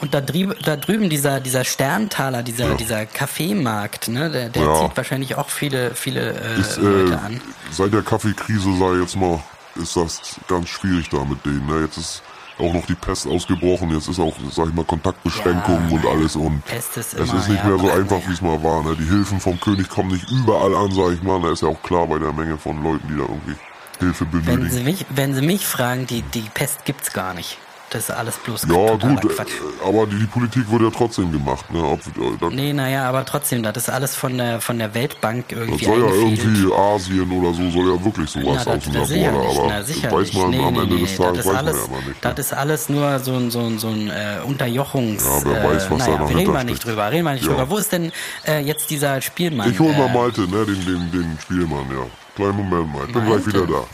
Speaker 1: Und da, drüben, da drüben dieser dieser Sterntaler, dieser
Speaker 3: Ja.
Speaker 1: dieser Kaffeemarkt, ne? Der, der
Speaker 3: Ja.
Speaker 1: zieht wahrscheinlich auch viele viele äh,
Speaker 3: Ist, äh,
Speaker 1: Leute an.
Speaker 3: seit der Kaffeekrise, sei jetzt mal, ist das ganz schwierig da mit denen, ne? Jetzt ist auch noch die Pest ausgebrochen, jetzt ist auch, sag ich mal, Kontaktbeschränkungen
Speaker 1: Ja,
Speaker 3: und alles und
Speaker 1: Pest ist
Speaker 3: es
Speaker 1: immer,
Speaker 3: ist nicht
Speaker 1: ja,
Speaker 3: mehr so einfach, wie es mal war, ne? Die Hilfen vom König kommen nicht überall an, sag ich mal, da ist ja auch klar bei der Menge von Leuten, die da irgendwie Hilfe
Speaker 1: Wenn
Speaker 3: benötigen.
Speaker 1: Sie mich wenn Sie mich fragen, die die Pest gibt's gar nicht. Das ist alles bloß
Speaker 3: Ja, gut,
Speaker 1: Quatsch.
Speaker 3: äh, aber die, die Politik wird ja trotzdem gemacht, ne? Ob, äh, das,
Speaker 1: Nee, naja, aber trotzdem, das ist alles von der von der Weltbank
Speaker 3: das
Speaker 1: irgendwie
Speaker 3: soll ja irgendwie Asien oder so, soll ja wirklich sowas
Speaker 1: Na,
Speaker 3: aus
Speaker 1: das,
Speaker 3: dem
Speaker 1: das
Speaker 3: Labor,
Speaker 1: sicherlich,
Speaker 3: aber
Speaker 1: na,
Speaker 3: das weiß man
Speaker 1: nee,
Speaker 3: am
Speaker 1: nee,
Speaker 3: Ende
Speaker 1: nee,
Speaker 3: des Tages,
Speaker 1: das
Speaker 3: weiß
Speaker 1: alles,
Speaker 3: man ja aber nicht.
Speaker 1: Das
Speaker 3: ne?
Speaker 1: ist alles nur so ein, so ein, so ein äh, Unterjochungs...
Speaker 3: Ja, wer weiß, was da
Speaker 1: naja,
Speaker 3: noch
Speaker 1: reden wir nicht drüber, reden wir nicht
Speaker 3: Ja.
Speaker 1: drüber. Wo ist denn äh, jetzt dieser Spielmann?
Speaker 3: Ich hol mal
Speaker 1: äh,
Speaker 3: Malte, ne, den, den, den Spielmann, ja. Kleinen Moment mal, ich bin
Speaker 1: Malte?
Speaker 3: gleich wieder da.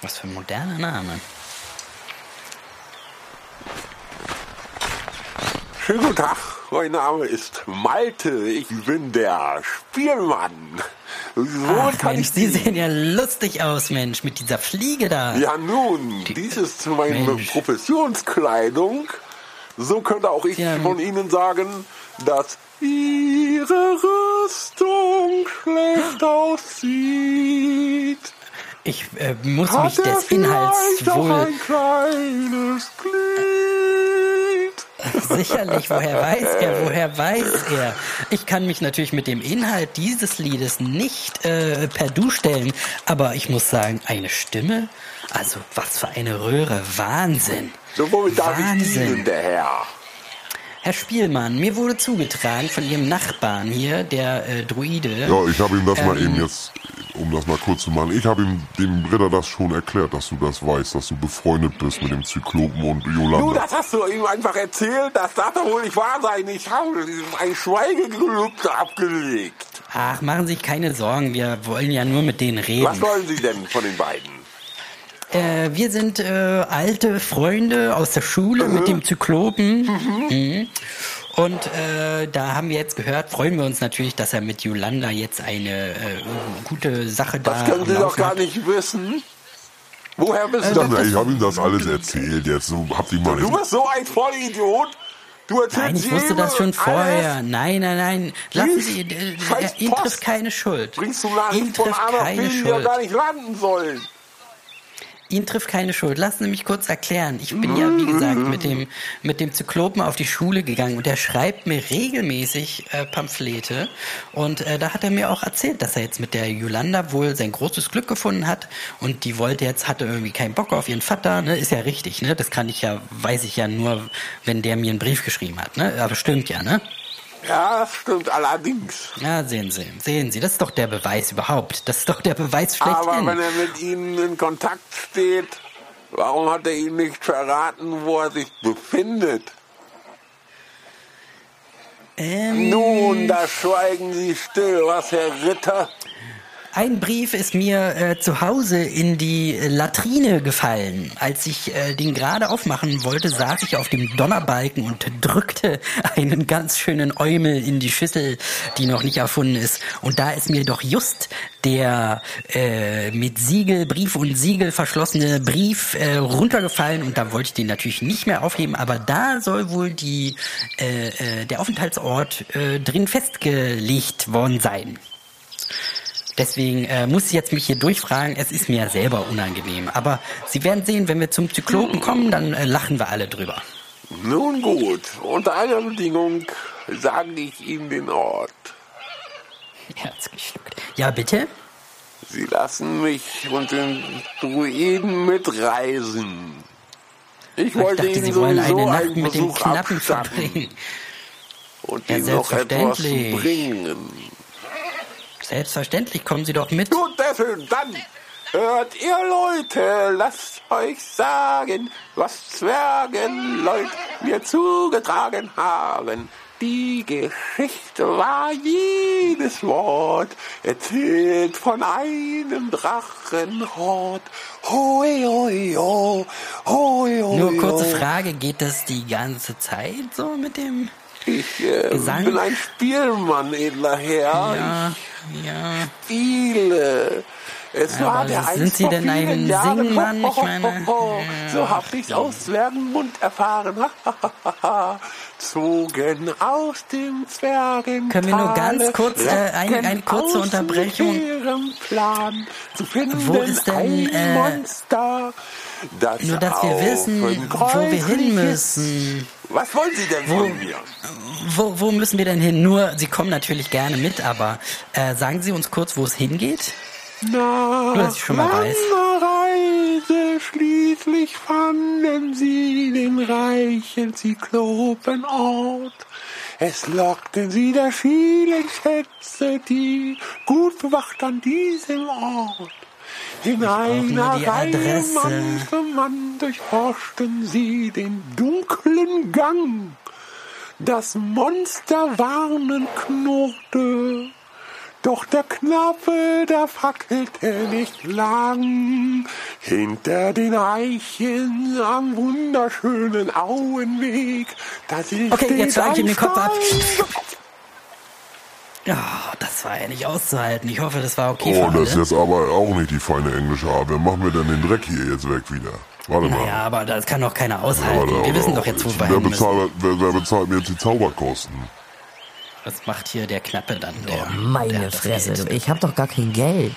Speaker 1: Was für ein moderner Name.
Speaker 8: Schönen guten Tag, mein Name ist Malte, ich bin der Spielmann. Womit
Speaker 1: Ach
Speaker 8: kann
Speaker 1: Mensch,
Speaker 8: ich
Speaker 1: Sie sehen ja lustig aus, Mensch, mit dieser Fliege da.
Speaker 8: Ja nun, dies ist meine
Speaker 1: Mensch.
Speaker 8: Professionskleidung. So könnte auch ich
Speaker 1: Ja.
Speaker 8: von Ihnen sagen, dass Ihre Rüstung schlecht aussieht.
Speaker 1: Ich äh, muss mich
Speaker 8: Hat er
Speaker 1: des Inhalts wohl
Speaker 8: ein kleines Glied?
Speaker 1: Sicherlich, woher weiß er, woher weiß er? Ich kann mich natürlich mit dem Inhalt dieses Liedes nicht äh, per Du stellen, aber ich muss sagen, eine Stimme, also was für eine Röhre, Wahnsinn.
Speaker 8: So, womit darf ich
Speaker 1: Wahnsinn.
Speaker 8: dienen, der Herr?
Speaker 1: Herr Spielmann, mir wurde zugetragen von Ihrem Nachbarn hier, der äh, Druide.
Speaker 3: Ja, ich habe ihm das mal
Speaker 1: Ähm.
Speaker 3: eben jetzt, um das mal kurz zu machen, ich habe ihm dem Ritter das schon erklärt, dass du das weißt, dass du befreundet bist mit dem Zyklopen und
Speaker 8: Du,
Speaker 3: Yolanda.
Speaker 8: das hast du ihm einfach erzählt. Das darf doch wohl nicht wahr sein. Ich habe ein Schweigegelübde abgelegt.
Speaker 1: Ach, machen Sie sich keine Sorgen, wir wollen ja nur mit denen reden.
Speaker 8: Was wollen Sie denn von den beiden?
Speaker 1: Äh, wir sind äh, alte Freunde aus der Schule mit dem Zyklopen. Mhm. Und äh, da haben wir jetzt gehört, freuen wir uns natürlich, dass er mit Yolanda jetzt eine äh, gute Sache da
Speaker 8: Das können Sie doch gar
Speaker 1: hat.
Speaker 8: nicht wissen. Woher wissen
Speaker 3: Ich
Speaker 8: Sie das?
Speaker 3: ich habe ihm das alles erzählt jetzt, habt ihr mal
Speaker 8: Du bist so ein Vollidiot. Du erzählst
Speaker 1: Nein, ich wusste das schon
Speaker 8: alles.
Speaker 1: vorher. Nein, nein, nein. Lassen Sie, äh, äh,
Speaker 8: Post
Speaker 1: trifft keine Schuld.
Speaker 8: Bringst du Nachrichten von
Speaker 1: trifft
Speaker 8: A nach
Speaker 1: keine
Speaker 8: B, die ja
Speaker 1: Schuld.
Speaker 8: gar nicht landen sollen.
Speaker 1: Ihn trifft keine Schuld. Lassen Sie mich kurz erklären. Ich bin ja, wie gesagt, mit dem, mit dem Zyklopen auf die Schule gegangen und er schreibt mir regelmäßig äh, Pamphlete. Und äh, da hat er mir auch erzählt, dass er jetzt mit der Yolanda wohl sein großes Glück gefunden hat und die wollte jetzt, hatte irgendwie keinen Bock auf ihren Vater. Ne? Ist ja richtig, ne? Das kann ich ja, weiß ich ja nur, wenn der mir einen Brief geschrieben hat, ne? Aber stimmt ja, ne?
Speaker 8: Ja, stimmt allerdings.
Speaker 1: Ja, sehen Sie, sehen Sie, das ist doch der Beweis überhaupt. Das ist doch der Beweis
Speaker 8: Aber
Speaker 1: schlechthin.
Speaker 8: wenn er mit Ihnen in Kontakt steht, warum hat er Ihnen nicht verraten, wo er sich befindet?
Speaker 1: ähm,
Speaker 8: Nun, da schweigen Sie still, was, Herr Ritter?
Speaker 1: Ein Brief ist mir äh, zu Hause in die Latrine gefallen. Als ich äh, den gerade aufmachen wollte, saß ich auf dem Donnerbalken und drückte einen ganz schönen Eumel in die Schüssel, die noch nicht erfunden ist. Und da ist mir doch just der äh, mit Siegel, Brief und Siegel verschlossene Brief äh, runtergefallen und da wollte ich den natürlich nicht mehr aufheben, aber da soll wohl die äh, äh, der Aufenthaltsort äh, drin festgelegt worden sein. Deswegen äh, muss ich jetzt mich hier durchfragen. Es ist mir selber unangenehm. Aber Sie werden sehen, wenn wir zum Zyklopen kommen, dann äh, lachen wir alle drüber.
Speaker 8: Nun gut, unter einer Bedingung sage ich Ihnen den Ort.
Speaker 1: Herzgeschluckt. Ja, bitte?
Speaker 8: Sie lassen mich und den Druiden mitreisen. Ich
Speaker 1: Ich
Speaker 8: wollte
Speaker 1: dachte,
Speaker 8: Ihnen
Speaker 1: Sie wollen eine Nacht
Speaker 8: einen
Speaker 1: mit dem
Speaker 8: Besuch
Speaker 1: Knappen
Speaker 8: abstatten
Speaker 1: verbringen.
Speaker 8: und
Speaker 1: Ja,
Speaker 8: Ihnen noch etwas bringen.
Speaker 1: Selbstverständlich, kommen Sie doch mit.
Speaker 8: Gut, deswegen, dann hört ihr Leute, lasst euch sagen, was Zwergenleut mir zugetragen haben. Die Geschichte war jedes Wort, erzählt von einem Drachenhort. Hoi, hoi, ho, hoi, hoi,
Speaker 1: Nur kurze. Frage, geht das die ganze Zeit so mit dem...
Speaker 8: Ich äh, bin ein Spielmann, edler Herr.
Speaker 1: Ja, ja.
Speaker 8: Spiele. Es
Speaker 1: Ja,
Speaker 8: war der
Speaker 1: sind Sie denn ein
Speaker 8: Jahren.
Speaker 1: Singmann? Ich meine.
Speaker 8: So hab ich's aus Zwergenmund erfahren. Zogen aus dem Zwergen.
Speaker 1: Können wir nur ganz kurz, äh, eine- eine kurze Unterbrechung?
Speaker 8: ihrem Plan zu finden
Speaker 1: Wo ist denn,
Speaker 8: ein
Speaker 1: äh,
Speaker 8: Monster, das
Speaker 1: Nur, dass wir wissen, wo wir hin müssen.
Speaker 8: Was wollen Sie denn von mir?
Speaker 1: Wo, wo müssen wir denn hin? Nur, Sie kommen natürlich gerne mit, aber äh, sagen Sie uns kurz, wo es hingeht?
Speaker 8: Nach
Speaker 1: dass ich schon mal weiß.
Speaker 8: Reise schließlich fanden sie den reichen Zyklopenort. Es lockten sie der vielen Schätze, die gut bewacht an diesem Ort. In einer Reihe. Mann für Mann durchforschten sie den dunklen Gang. Das Monster warnen knurrte, doch der Knappe, der fackelte nicht lang. Hinter den Eichen am wunderschönen Auenweg, da
Speaker 1: Okay, jetzt ich ihm den Kopf ab. Ja, das war ja nicht auszuhalten. Ich hoffe, das war okay
Speaker 3: Oh,
Speaker 1: für
Speaker 3: das ist jetzt aber auch nicht die feine englische Art. Wer machen wir denn den Dreck hier jetzt weg wieder? Warte mal.
Speaker 1: Naja, aber das kann doch keiner aushalten.
Speaker 3: da-
Speaker 1: Wir wissen doch jetzt, wo wir
Speaker 3: wer
Speaker 1: hin müssen.
Speaker 3: bezahlt, wer, wer bezahlt mir jetzt die Zauberkosten?
Speaker 1: Das macht hier der Knappe dann. Der, der
Speaker 2: Meine
Speaker 1: das
Speaker 2: Fresse,
Speaker 1: Geld.
Speaker 2: ich hab doch gar kein Geld.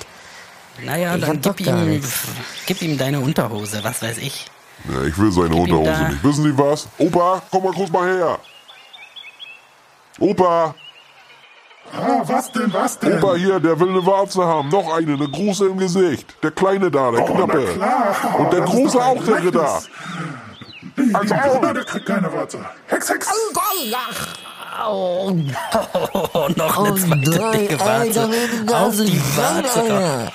Speaker 1: Naja,
Speaker 2: Ich
Speaker 1: dann gib
Speaker 2: gar
Speaker 1: ihm, gib ihm deine Unterhose, was weiß ich.
Speaker 3: Ja, ich will seine Unterhose nicht. Wissen Sie was? Opa, komm mal kurz mal her. Opa,
Speaker 7: Ah, was denn, was denn?
Speaker 3: Opa hier, der will eine Warze haben. Noch eine, eine große im Gesicht. Der Kleine da, der
Speaker 7: Oh, na
Speaker 3: Knappe.
Speaker 7: klar.
Speaker 3: Und der
Speaker 7: Das
Speaker 3: Große auch, der Ritter. Also-
Speaker 7: also, der, kriegt keine Warte. Hex, Hex.
Speaker 1: Oh, noch eine
Speaker 2: Oh,
Speaker 1: zweite
Speaker 2: nein,
Speaker 1: dicke Warze. Auf die Warze.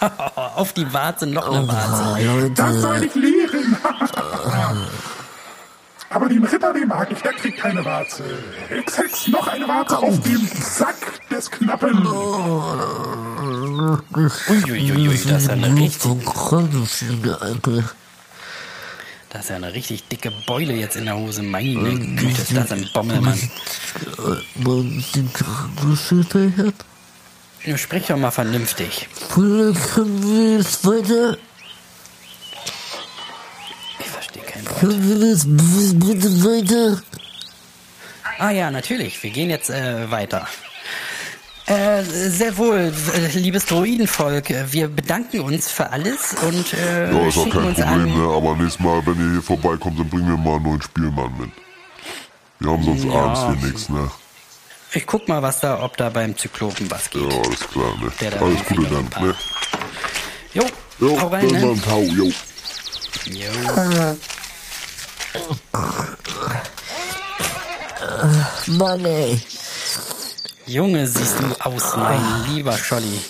Speaker 1: Auf die Warze noch eine Warze.
Speaker 2: Oh,
Speaker 7: Das soll ich lehren. Aber den Ritter, den mag ich, der kriegt keine Warze. Hex, Hex, noch eine Warze auf dem Sack des Knappen.
Speaker 1: Uiuiui, das ist ja eine richtig,
Speaker 2: Alter.
Speaker 1: das ist ja eine richtig dicke Beule jetzt in der Hose. Meine Güte, ist das ein Bommelmann. Du sprich doch mal vernünftig.
Speaker 2: Vielleicht können wir jetzt weiter.
Speaker 1: Ich
Speaker 2: weiter?
Speaker 1: Ah ja, natürlich. Wir gehen jetzt äh, weiter. Äh, sehr wohl, äh, liebes Druidenvolk. äh, Wir bedanken uns für alles und äh,
Speaker 3: Ja, ist auch kein Problem, ne? Aber nächstes Mal, wenn ihr hier vorbeikommt, dann bringen wir mal einen neuen Spielmann mit. Wir haben sonst
Speaker 1: Ja.
Speaker 3: abends hier nichts, ne?
Speaker 1: Ich guck mal, was da, ob da beim Zyklopen was
Speaker 3: Ja,
Speaker 1: geht.
Speaker 3: alles klar, ne?
Speaker 1: Der da
Speaker 3: Alles Gute dann, ne?
Speaker 1: Jo,
Speaker 3: Jo,
Speaker 1: hau rein,
Speaker 3: dann
Speaker 1: ne?
Speaker 3: mal Tau, jo.
Speaker 1: Jo.
Speaker 2: Mann, ey.
Speaker 1: Junge, siehst du aus, mein lieber Scholli.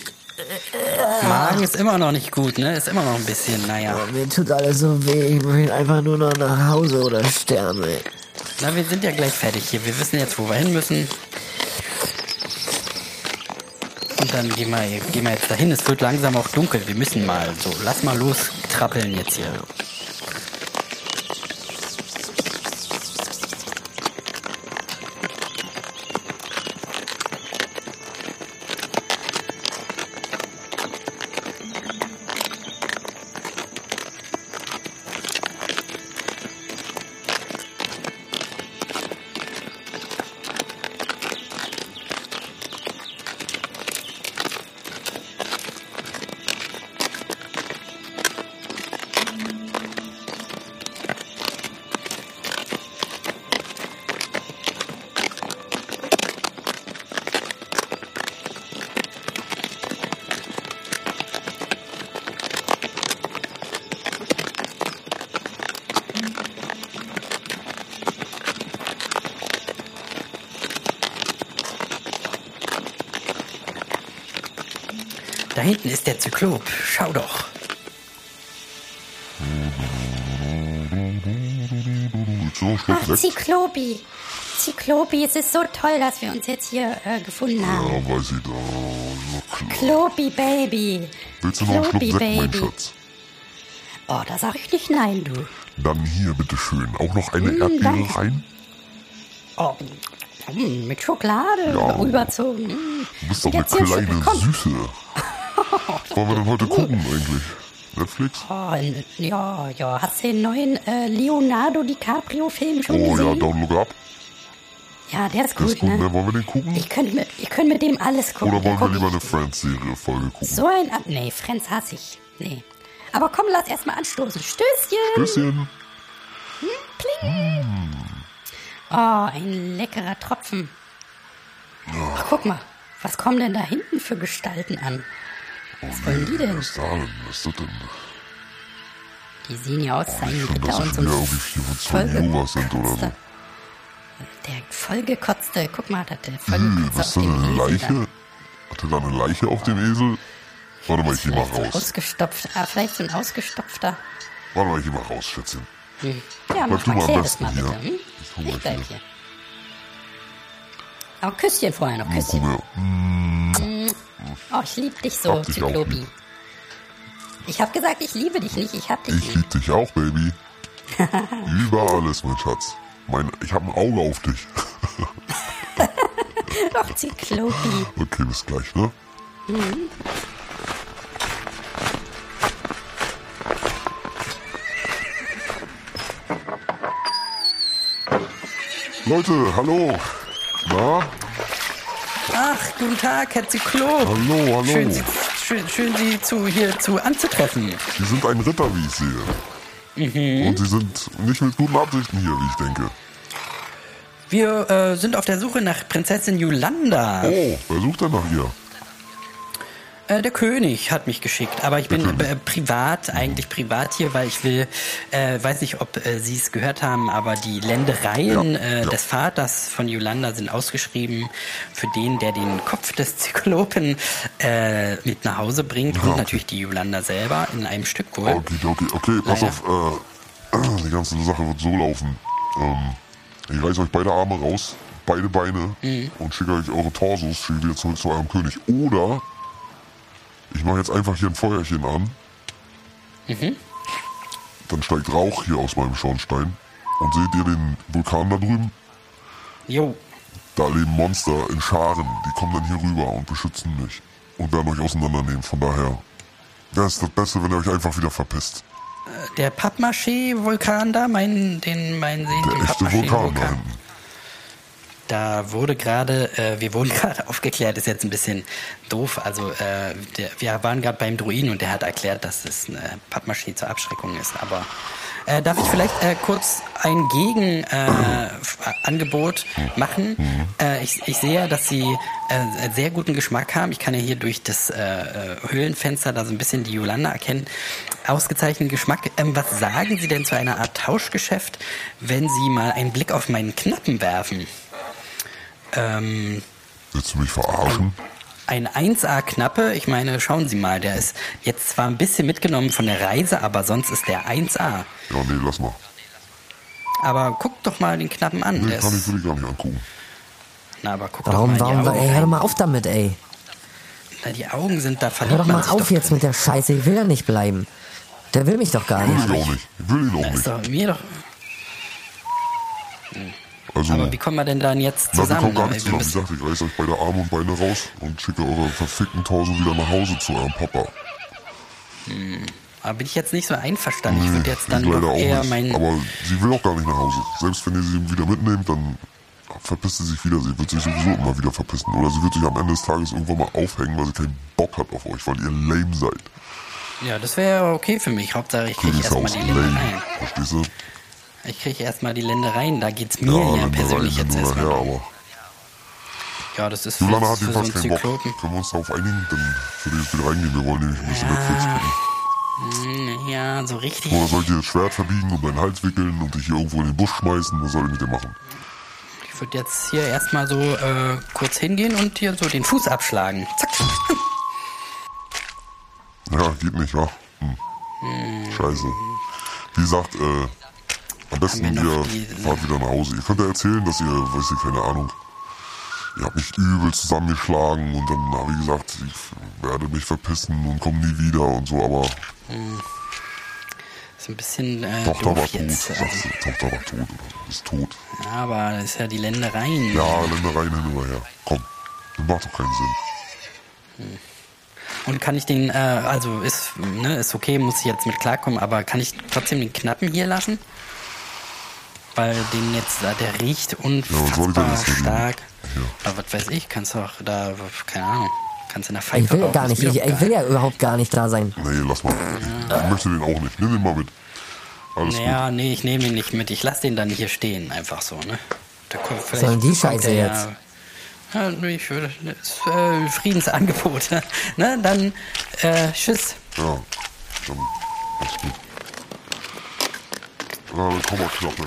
Speaker 1: Magen ist immer noch nicht gut, ne? Ist immer noch ein bisschen, naja.
Speaker 2: Mir tut alles so weh. Ich will einfach nur noch nach Hause oder sterben, ey.
Speaker 1: Na, wir sind ja gleich fertig hier. Wir wissen jetzt, wo wir hin müssen. Und dann gehen wir, gehen wir jetzt dahin. Es wird langsam auch dunkel. Wir müssen mal so. Lass mal los trappeln jetzt hier. Hinten ist der Zyklop. Schau doch.
Speaker 4: Ach. Zyklopi. Zyklopi, es ist so toll, dass wir uns jetzt hier äh, gefunden haben.
Speaker 3: Ja, weiß ich doch. Na.
Speaker 4: Klopi Baby.
Speaker 3: Willst du noch einen Schluck Sekt, mein. Schatz?
Speaker 4: Oh, da sag ich nicht nein, du.
Speaker 3: Dann hier, bitteschön. Auch noch eine Erdbeere
Speaker 4: Mm, danke.
Speaker 3: rein?
Speaker 4: Oh, mm, mit Schokolade
Speaker 3: Ja.
Speaker 4: rüberzogen. Mm.
Speaker 3: Du bist doch eine
Speaker 4: Jetzt hier schon-
Speaker 3: kleine
Speaker 4: komm.
Speaker 3: Süße. Was wollen wir denn heute gucken eigentlich? Netflix?
Speaker 4: Oh, ja, ja. Hast du den neuen äh, Leonardo DiCaprio-Film schon
Speaker 3: Oh ja,
Speaker 4: gesehen?
Speaker 3: Download ab.
Speaker 4: Ja, der ist
Speaker 3: Das
Speaker 4: gut,
Speaker 3: ist gut,
Speaker 4: ne?
Speaker 3: ne? Wollen wir den gucken?
Speaker 4: Ich könnte mit, ich könnte mit dem alles gucken.
Speaker 3: Oder wollen wir lieber eine Friends-Serie-Folge gucken?
Speaker 4: So ein... Ab nee, Friends hasse ich. Nee. Aber komm, lass erstmal anstoßen. Stößchen.
Speaker 3: Bisschen.
Speaker 4: Oh, ein leckerer Tropfen. Ach, guck mal. Was kommen denn da hinten für Gestalten an? Was wollen die denn?
Speaker 3: Was ist da denn? Was ist das denn?
Speaker 4: Die sehen ja aus, als seien
Speaker 3: Schon,
Speaker 4: Ritter und so
Speaker 3: sind oder so.
Speaker 4: Der vollgekotzte, guck mal, hat der
Speaker 3: Hm,
Speaker 4: vollgekotzte
Speaker 3: was ist denn eine Leiche? Hatte da eine Leiche auf dem Esel? Warte mal, ich geh mal raus.
Speaker 4: ausgestopft, ah, vielleicht so ein ausgestopfter.
Speaker 3: Warte mal, ich geh mal raus, Schätzchen.
Speaker 4: Hm. Ja,
Speaker 3: Bleib
Speaker 4: mach
Speaker 3: du
Speaker 4: mal,
Speaker 3: am besten
Speaker 4: mal
Speaker 3: hier.
Speaker 4: bitte. Hm?
Speaker 3: Ich
Speaker 4: Ich bleib
Speaker 3: wieder.
Speaker 4: hier. Aber Küsschen vorher noch,
Speaker 3: Oh,
Speaker 4: Küsschen.
Speaker 3: komm her. Hm,
Speaker 4: Oh, ich lieb dich so,
Speaker 3: Hab dich
Speaker 4: Zyklopi.
Speaker 3: lieb.
Speaker 4: Ich hab gesagt, ich liebe dich nicht, ich hab dich
Speaker 3: Ich
Speaker 4: nicht.
Speaker 3: lieb dich auch, Baby. Über alles, mein Schatz. Mein, ich hab ein Auge auf dich.
Speaker 4: Doch, Zyklopi.
Speaker 3: Okay, bis gleich, ne? Leute, hallo. Na?
Speaker 1: Guten Tag, Herr Zyklop.
Speaker 3: Hallo, hallo.
Speaker 1: Schön, Sie, schön, schön, Sie zu, hier zu anzutreffen.
Speaker 3: Sie sind ein Ritter, wie ich sehe. Und Sie sind nicht mit guten Absichten hier, wie ich denke.
Speaker 1: Wir äh, sind auf der Suche nach Prinzessin Yolanda.
Speaker 3: Oh, wer sucht denn nach ihr?
Speaker 1: Äh, der König hat mich geschickt, aber ich bin äh, privat, eigentlich privat hier, weil ich will, äh, weiß nicht, ob äh, Sie es gehört haben, aber die Ländereien
Speaker 3: Ja,
Speaker 1: äh,
Speaker 3: ja.
Speaker 1: des Vaters von Yolanda sind ausgeschrieben für den, der den Kopf des Zyklopen äh, mit nach Hause bringt
Speaker 3: Ja,
Speaker 1: und
Speaker 3: okay.
Speaker 1: natürlich die Yolanda selber in einem Stück wohl.
Speaker 3: Okay, okay, okay, pass
Speaker 1: Naja.
Speaker 3: auf, äh, die ganze Sache wird so laufen. Ähm, ich reiß euch beide Arme raus, beide Beine und schicke euch eure Torsos, wieder zurück zu eurem König. Oder ich mache jetzt einfach hier ein Feuerchen an. Dann steigt Rauch hier aus meinem Schornstein. Und seht ihr den Vulkan da drüben?
Speaker 1: Jo,
Speaker 3: Da leben Monster in Scharen. Die kommen dann hier rüber und beschützen mich. Und werden euch auseinandernehmen. Von daher wäre es das Beste, wenn ihr euch einfach wieder verpisst.
Speaker 1: der Pappmaché-Vulkan da, mein, den, meinen Sie,
Speaker 3: Der
Speaker 1: den
Speaker 3: echte Vulkan da hinten.
Speaker 1: Da wurde gerade, äh, wir wurden gerade aufgeklärt, ist jetzt ein bisschen doof. Also äh, der, wir waren gerade beim Druiden und der hat erklärt, dass es eine Pappmaschine zur Abschreckung ist. Aber äh, darf ich vielleicht äh, kurz ein Gegenangebot machen? Äh, ich, ich sehe ja, dass Sie äh, sehr guten Geschmack haben. Ich kann ja hier durch das äh, äh, Höhlenfenster da so ein bisschen die Yolanda erkennen. Ausgezeichneten Geschmack. Ähm, was sagen Sie denn zu einer Art Tauschgeschäft, wenn Sie mal einen Blick auf meinen Knappen werfen? Ähm,
Speaker 3: Willst du mich verarschen?
Speaker 1: ein 1A-Knappe, ich meine, schauen Sie mal, der ist jetzt zwar ein bisschen mitgenommen von der Reise, aber sonst ist der 1A.
Speaker 3: Ja, nee, lass mal.
Speaker 1: Aber guck doch mal den Knappen an.
Speaker 3: Nee,
Speaker 1: der
Speaker 3: kann ich
Speaker 1: ist,
Speaker 3: wirklich gar nicht angucken.
Speaker 1: na, aber guck
Speaker 2: Warum,
Speaker 1: doch mal
Speaker 2: warum,
Speaker 1: Augen.
Speaker 2: ey, hör doch mal auf damit, ey.
Speaker 1: Na, die Augen sind da
Speaker 2: Hör
Speaker 1: verliebt
Speaker 2: doch mal auf
Speaker 1: doch
Speaker 2: jetzt
Speaker 1: drin.
Speaker 2: mit der Scheiße. Ich will ja nicht bleiben. Der will mich doch gar
Speaker 3: Will
Speaker 2: nicht.
Speaker 3: ich auch nicht. Ich will ihn auch
Speaker 1: Ist
Speaker 3: nicht.
Speaker 1: doch mir doch.
Speaker 3: Also,
Speaker 1: Aber wie kommen wir denn dann jetzt
Speaker 3: na, wir
Speaker 1: zusammen?
Speaker 3: kommen gar nicht
Speaker 1: wir
Speaker 3: zusammen. Wie
Speaker 1: müssen-
Speaker 3: gesagt, ich reiß euch beide Arme und Beine raus und schicke eure verfickten Torso wieder nach Hause zu eurem Papa.
Speaker 1: Aber bin ich jetzt nicht so einverstanden. ich
Speaker 3: Nee,
Speaker 1: würde jetzt dann
Speaker 3: ich leider
Speaker 1: doch
Speaker 3: auch
Speaker 1: eher
Speaker 3: nicht.
Speaker 1: mein.
Speaker 3: Aber sie will auch gar nicht nach Hause. Selbst wenn ihr sie wieder mitnehmt, dann verpisst sie sich wieder. Sie wird sich sowieso immer wieder verpissen. Oder sie wird sich am Ende des Tages irgendwann mal aufhängen, weil sie keinen Bock hat auf euch, weil ihr lame seid.
Speaker 1: Ja, das wäre okay für mich. Hauptsache, ich kriege
Speaker 3: ja
Speaker 1: erstmal die
Speaker 3: lame. Verstehst du?
Speaker 1: Ich kriege erstmal die Ländereien. Da geht's mir
Speaker 3: Ja,
Speaker 1: ja, persönlich jetzt erstmal.
Speaker 3: her, aber
Speaker 1: Ja, das ist für,
Speaker 3: Julana hat
Speaker 1: für so
Speaker 3: jedenfalls
Speaker 1: einen
Speaker 3: keinen Bock.
Speaker 1: Zyklopen.
Speaker 3: Können wir uns darauf einigen? Dann würde ich jetzt wieder reingehen. Wir wollen nämlich ein bisschen Netflix gucken.
Speaker 1: Hm, Ja, so richtig.
Speaker 3: Oder soll ich dir das Schwert verbiegen und deinen Hals wickeln und dich hier irgendwo in den Busch schmeißen? Was soll ich mit dir machen?
Speaker 1: Ich würde jetzt hier erstmal so äh, kurz hingehen und hier so den Fuß abschlagen. Zack.
Speaker 3: Ja, geht nicht, wa? Hm. Scheiße. Wie gesagt, äh, am besten ihr
Speaker 1: die-
Speaker 3: fahrt wieder nach Hause. Ihr könnt ja erzählen, dass ihr, weiß ich, keine Ahnung, ihr habt mich übel zusammengeschlagen und dann, na, wie gesagt, ich werde mich verpissen und komme nie wieder und so, aber
Speaker 1: Ist ein bisschen äh,
Speaker 3: Tochter war tot,
Speaker 1: jetzt.
Speaker 3: sagst du. Tochter war tot, oder? Ist tot.
Speaker 1: Ja, aber das ist ja die Ländereien.
Speaker 3: Ja, Ländereien hin oder her. Komm, das macht doch keinen Sinn.
Speaker 1: Und kann ich den, äh, also ist, ne, ist okay, muss ich jetzt mit klarkommen, aber kann ich trotzdem den Knappen hier lassen? Weil den jetzt, äh, der riecht
Speaker 3: ich
Speaker 1: unfassbar
Speaker 3: dagegen?
Speaker 1: stark.
Speaker 3: Ja.
Speaker 1: Aber was weiß ich, kannst du auch da, keine Ahnung, kannst in der
Speaker 2: Ich
Speaker 1: Pfeife
Speaker 2: will ja gar nicht. Ich, ich will ja überhaupt gar nicht da sein.
Speaker 3: Nee, lass mal. Ich, ich möchte den auch nicht. Nimm den mal mit. Alles
Speaker 1: Naja, nee, ich nehme ihn nicht mit. Ich lasse den dann hier stehen, einfach so, ne? Da kommt, vielleicht
Speaker 2: Sollen die Scheiße
Speaker 1: der
Speaker 2: jetzt?
Speaker 1: Ja, nee, ich würde, das ist äh, Friedensangebot. ne? Dann, äh, tschüss.
Speaker 3: gut. Ja, dann alles gut. Na, dann komm mal, Knoppe.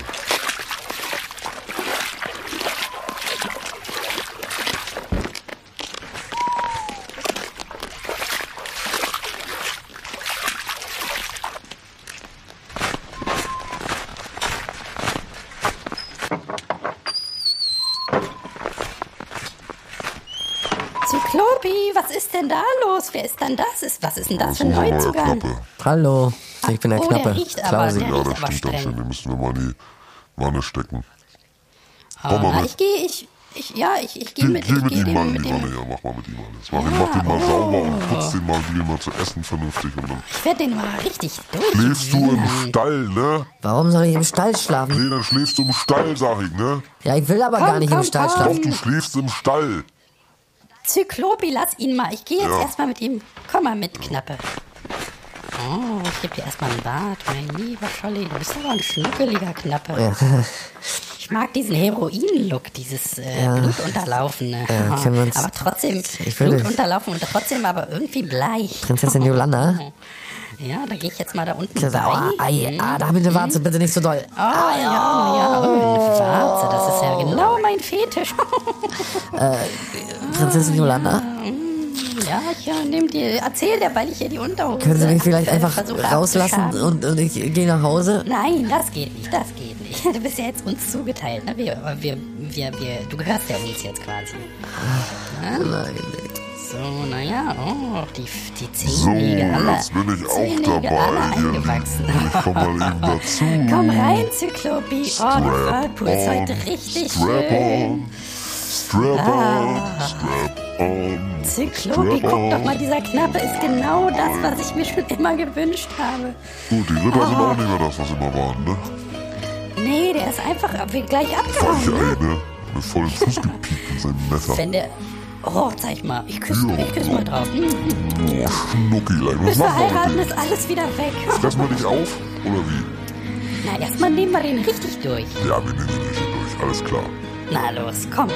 Speaker 4: Zyklopi, was ist denn da los? Wer ist denn das? Ist, was ist denn das
Speaker 3: Das
Speaker 4: für ein Neuzugang?
Speaker 2: Hallo, ich bin der
Speaker 4: Oh, der
Speaker 2: Knappe.
Speaker 4: riecht aber, der-
Speaker 3: Ja,
Speaker 4: riecht
Speaker 3: das
Speaker 4: aber
Speaker 3: stimmt ganz
Speaker 4: streng.
Speaker 3: schön. Den müssen wir mal in die Wanne stecken. Komm mal
Speaker 4: Ah,
Speaker 3: mit.
Speaker 4: ich gehe, ich, Ich, ja, ich, ich gehe
Speaker 3: Geh,
Speaker 4: mit,
Speaker 3: geh
Speaker 4: ich
Speaker 3: mit
Speaker 4: geh
Speaker 3: ihm mal in
Speaker 4: mit
Speaker 3: die. Wanne, ja, mach mal mit ihm alles. Mach, ihn- mach den mal sauber und putz den mal, geh mal zu essen vernünftig und dann
Speaker 4: Ich werde den mal richtig
Speaker 3: schläfst du im. Stall, ne?
Speaker 2: Warum soll ich im Stall schlafen?
Speaker 3: Nee, dann schläfst du im Stall, sag ich, ne?
Speaker 2: Ja, ich will aber
Speaker 4: Komm,
Speaker 2: gar nicht im
Speaker 4: komm,
Speaker 2: Stall
Speaker 4: komm.
Speaker 3: Doch,
Speaker 2: schlafen.
Speaker 3: du schläfst im Stall.
Speaker 4: Zyklopi, lass ihn mal. Ich gehe jetzt
Speaker 3: Ja.
Speaker 4: erstmal mit ihm. Komm mal mit, Knappe. Oh, ich gebe dir erstmal ein Bad, mein lieber Scholli. Du bist aber ein schnuckeliger Knappe.
Speaker 2: Ja.
Speaker 4: Ich mag diesen Heroin-Look, dieses äh, Blutunterlaufene.
Speaker 2: Ja, wir uns-
Speaker 4: aber trotzdem
Speaker 2: Ich will-
Speaker 4: Blutunterlaufen und trotzdem aber irgendwie bleich.
Speaker 2: Prinzessin Yolanda?
Speaker 4: Ja, da gehe ich jetzt mal da unten
Speaker 2: Ja,
Speaker 4: rein.
Speaker 2: oh, ei, ah, da bitte Warze, bitte nicht so doll.
Speaker 4: Oh, ja, ja, oh, eine Warze, das ist ja genau mein Fetisch.
Speaker 2: Prinzessin Yolanda,
Speaker 4: ja, ich äh, nehm die, erzähl dir, weil ich hier die Unterhose
Speaker 2: können Sie mich vielleicht
Speaker 4: äh,
Speaker 2: einfach rauslassen und, und ich gehe nach Hause?
Speaker 4: Nein, das geht nicht, das geht nicht. Du bist ja jetzt uns zugeteilt, ne? Wir, wir, wir, wir, du gehörst ja uns jetzt quasi.
Speaker 2: Nein.
Speaker 4: So, naja, oh, die, die
Speaker 3: So,
Speaker 4: Zehennägel alle.
Speaker 3: jetzt bin ich auch dabei. Hier.
Speaker 4: eingewachsen.
Speaker 3: Ich komm mal eben dazu.
Speaker 4: Komm rein, Zyklopi. Oh, der Whirlpool ist heute richtig
Speaker 3: Strap
Speaker 4: schön.
Speaker 3: on, strap on, strap on.
Speaker 4: Zyklopi, guck doch mal, dieser Knappe ist genau das, was ich mir schon immer gewünscht habe.
Speaker 3: Gut, die Ritter sind auch nicht mehr das, was immer waren, ne?
Speaker 4: Nee, der ist einfach gleich abgehauen.
Speaker 3: Weiche
Speaker 4: Ne?
Speaker 3: Voll den Fuß gepiekt mit seinem Messer.
Speaker 4: Wenn der... Oh, zeig mal. Ich küsse
Speaker 3: Ja.
Speaker 4: ich küss mal drauf. Hm.
Speaker 3: Oh, Schnuckilein. Was
Speaker 4: Bis wir heiraten, ist alles wieder weg.
Speaker 3: Fressen wir dich auf? Oder wie?
Speaker 4: Na, erstmal nehmen wir den richtig durch.
Speaker 3: Ja, wir nehmen den richtig durch. Alles klar.
Speaker 4: Na los, komm.